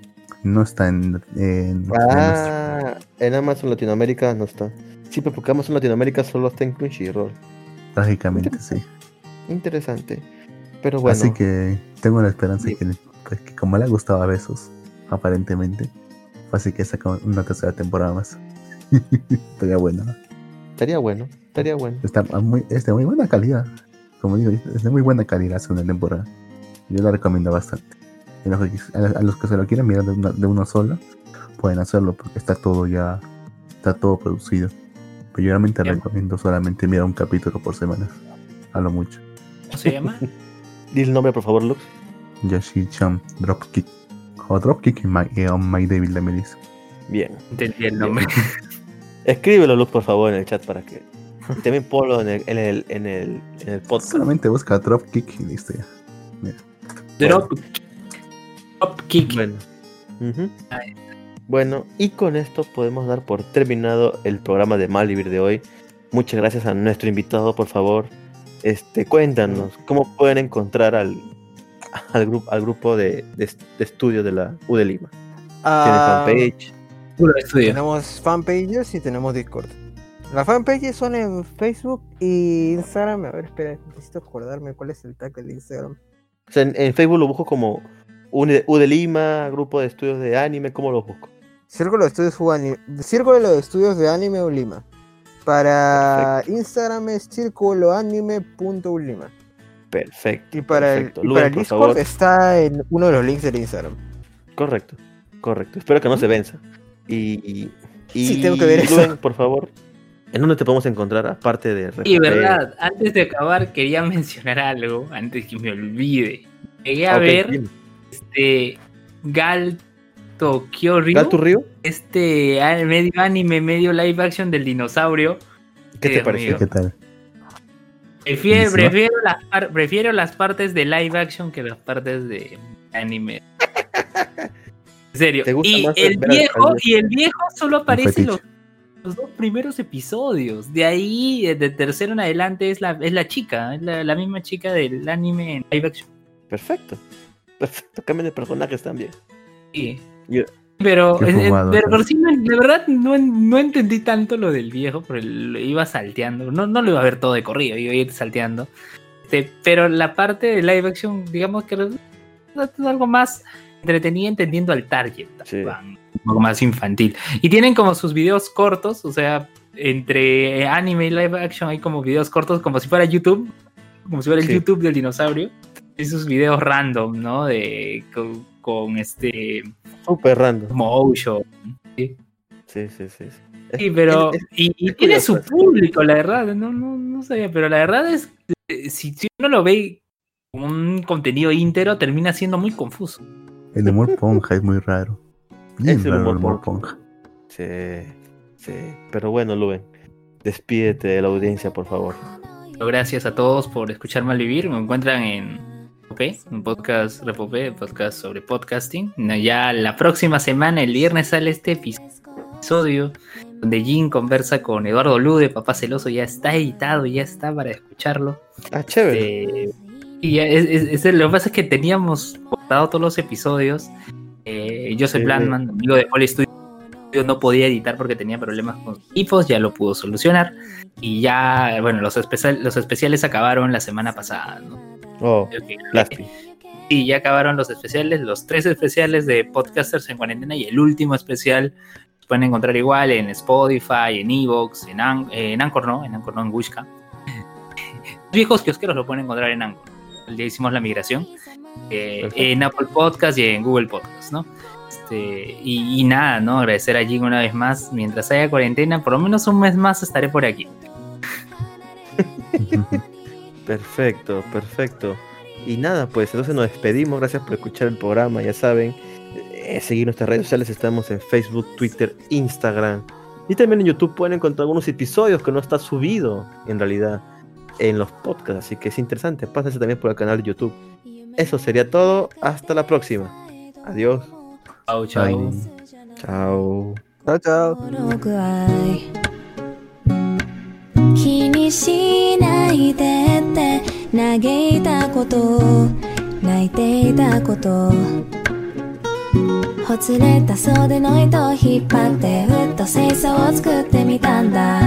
No está en. en- Ah, en Amazon Latinoamérica no está. Sí, pero porque Amazon Latinoamérica solo está en Crunchyroll. trágicamente, sí. Interesante. Pero bueno, Así que tengo la esperanza Sí. que, pues, que como le ha gustado a Besos, aparentemente, así que saca una tercera temporada más. Estaría bueno. estaría bueno, estaría bueno. Está muy, es de muy buena calidad. Como digo, es de muy buena calidad la segunda temporada. Yo la recomiendo bastante. Y los que- a, los que se lo quieran mirar de una, de uno solo, pueden hacerlo porque está todo ya, está todo producido. Pero yo realmente recomiendo solamente mirar un capítulo por semana. A lo mucho. ¿Cómo se llama? Di el nombre, por favor, Lux. Yashi-chan Dropkick. O Dropkick en My, eh, on My Devil de Melissa. Bien. Entendí el nombre. Escríbelo, Lux, por favor, en el chat para que. y también ponlo en el, en el, en el, en el podcast. Solamente busca Dropkick y listo ya. Drop. Kick. Bueno. Bueno, y con esto podemos dar por terminado el programa de Malvivir de hoy. Muchas gracias a nuestro invitado, por favor. Este, cuéntanos, ¿cómo pueden encontrar al, al, grupo al grupo de, de, de estudio de la U de Lima? ¿Tiene Ah, fanpage? Puro estudio. Tenemos fanpages y tenemos Discord. Las fanpages son en Facebook y Instagram. A ver, espera, necesito acordarme cuál es el tag del Instagram. O sea, en, en Facebook lo busco como U de, Lima, grupo de estudios de anime, ¿cómo lo busco? Círculo de Estudios Uani- Círculo de Estudios de Anime Ulima. Para Instagram es círculoanime.ulima. Perfecto. Y para el, perfecto. y Luen, para el Discord favor. está en uno de los links del Instagram. Correcto, correcto. Espero que no se venza. Y, y Sí, tengo que ver eso. Por favor, ¿en dónde te podemos encontrar? Aparte de Y verdad, antes de acabar quería mencionar algo, antes que me olvide. Llegué a ver. Este Gal Tokyo Ryu, ¿Gal tu río? este medio anime, medio live action del dinosaurio. ¿Qué te pareció? mío. ¿Qué tal? Prefiero, prefiero, las prefiero las partes de live action que las partes de anime. En serio. ¿Te gusta Y el viejo, y el viejo solo aparece los, los dos primeros episodios. De ahí, eh, de tercero en adelante, es la, es la chica, es la, la misma chica del anime en live action. Perfecto. Perfecto. Cambian de personajes también. Sí. Yo- Pero, eh, fumado, pero pero- sí, no- de verdad no, no entendí tanto lo del viejo, pero lo iba salteando. No, no lo iba a ver todo de corrido, iba a ir salteando. Este, pero la parte de live action, digamos que es algo más entretenida entendiendo al target. Sí. Un poco más infantil. Y tienen como sus videos cortos, o sea, entre anime y live action hay como videos cortos como si fuera YouTube, como si fuera el Sí. YouTube del dinosaurio. Y sus videos random, ¿no? De con, con este Súper random. motion. Sí, sí, sí. sí. Sí, pero es- es- y, y es tiene su público, la verdad. No, no, no sabía, pero la verdad es que si, si uno lo ve como un contenido íntero, termina siendo muy confuso. El humor ponja es muy raro. Bien Es el raro humor el humor ponja. Sí, sí. Pero bueno, Luen, despídete de la audiencia, por favor. Gracias a todos por escuchar Malvivir. Me encuentran en un podcast Repopé, podcast sobre podcasting. Ya la próxima semana, el viernes, sale este episodio donde Jin conversa con Eduardo Lude, Papá Celoso. Ya está editado, ya está para escucharlo. Ah, chévere. Este, y ya es, es- es- lo que pasa es que teníamos cortado todos los episodios. Eh, Joseph Sí. Landman, amigo de All Studio, no podía editar porque tenía problemas con sus equipos, ya lo pudo solucionar. Y ya, bueno, los, especial- los especiales acabaron la semana pasada. ¿no? Oh, Creo que- lástima. Y ya acabaron los especiales, los tres especiales de Podcasters en cuarentena y el último especial pueden encontrar igual en Spotify, en Evox, en, An- eh, en Anchor, no, en Anchor, no, en Wishka. Los viejos kiosqueros lo pueden encontrar en Anchor. Ya hicimos la migración. eh, en Apple Podcast y en Google Podcast, ¿no? Este, y, y nada, ¿no? Agradecer a Jing una vez más. Mientras haya cuarentena, por lo menos un mes más estaré por aquí. Perfecto, perfecto. Y nada, pues entonces nos despedimos. Gracias por escuchar el programa. Ya saben, eh, seguir nuestras redes sociales. Estamos en Facebook, Twitter, Instagram. Y también en YouTube pueden encontrar algunos episodios que no está subido en realidad en los podcasts. Así que es interesante. Pásense también por el canal de YouTube. Eso sería todo. Hasta la próxima. Adiós. Bye. Chao. Chao, chao. 気にしないでって嘆いたこと泣いていたこと。ほつれた袖の糸を引っ張ってふっと清掃を作ってみたんだ。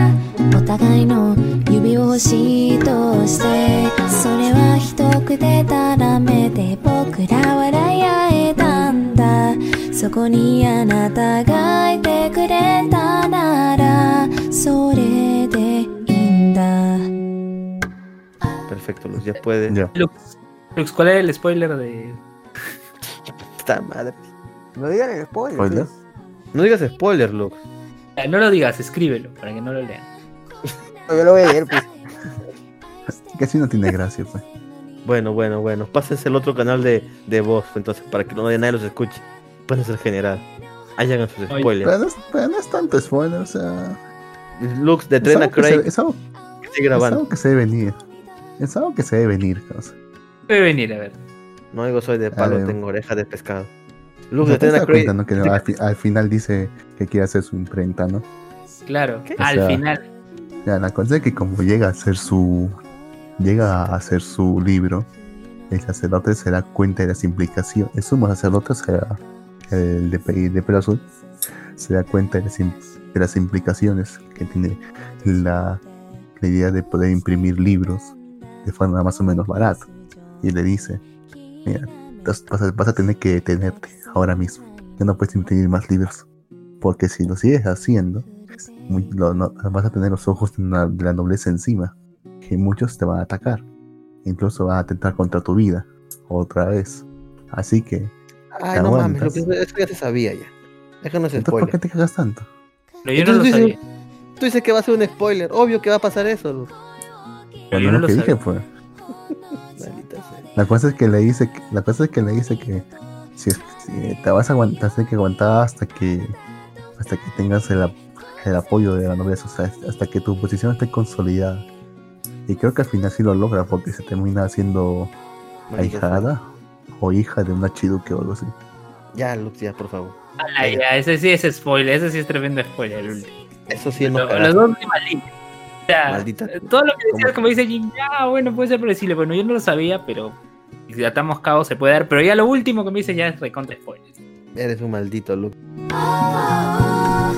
お互いの指を星としてそれは一口でたらめて僕ら笑い合えたんだ。そこにあなたがいてくれたならそれで Perfecto, Luz, ya puedes. Ya. Lux, Lux, ¿cuál es el spoiler de.? Esta madre. No digan el spoiler. ¿Spoiler? No digas spoiler, Lux. Eh, no lo digas, escríbelo para que no lo lean. yo lo voy a leer, pues. Casi no tiene gracia, pues. Bueno, bueno, bueno. Pásense el otro canal de, de voz, entonces, para que no nadie los escuche. Pueden ser general. Ahí hagan sus spoilers. Pero no, es, pero no tanto spoiler, o sea. Lux de Trena Craig. Es algo, que sigue es grabando. algo que se debe venir. Es algo que se debe venir, cosa. Puede venir, a ver. No digo soy de palo, ver. tengo oreja de pescado. Lux ¿No de te cuenta, no? Que al, fi- al final dice que quiere hacer su imprenta, ¿no? Claro, ¿Qué? al sea, final. Ya, la cosa es que como llega a hacer su. Llega a hacer su libro, el sacerdote se da cuenta de las implicaciones. El sumo sacerdote será el de, de pelo azul. Se da cuenta de las, im- de las implicaciones que tiene la, la idea de poder imprimir libros de forma más o menos barata. Y le dice: Mira, vas a, vas a tener que detenerte ahora mismo. Ya no puedes imprimir más libros. Porque si lo sigues haciendo, muy- lo- no- vas a tener los ojos de, una- de la nobleza encima, que muchos te van a atacar, incluso van a atentar contra tu vida, otra vez. Así que, Ay, no mames, eso ya se sabía ya. Déjanos entonces, ¿por qué te cagas tanto? Pero yo no lo sabía. Tú dices que va a ser un spoiler. Obvio que va a pasar eso. Pero no lo que dije fue, Maldita sea. la cosa es que le dice, que, la cosa es que le dice que si, te vas a aguantar, tienes que aguantar hasta que, hasta que tengas el, ap- el apoyo de la nobleza, o sea, hasta que tu posición esté consolidada. Y creo que al final sí lo logra porque se termina siendo ahijada o hija de un archiduque o algo así. Ya, Lux, ya, por favor. Ala, ya, ese sí es spoiler, ese sí es tremendo spoiler. el último. Eso sí, no. Los dos muy malitos. Maldita. Eh, todo lo que decías, como dice Jin, ya, bueno, puede ser predecible. Bueno, yo no lo sabía, pero si atamos cabos se puede dar. Pero ya lo último que me dice ya es recontra spoilers. Eres un maldito, Luke. Ah,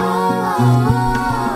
ah, ah,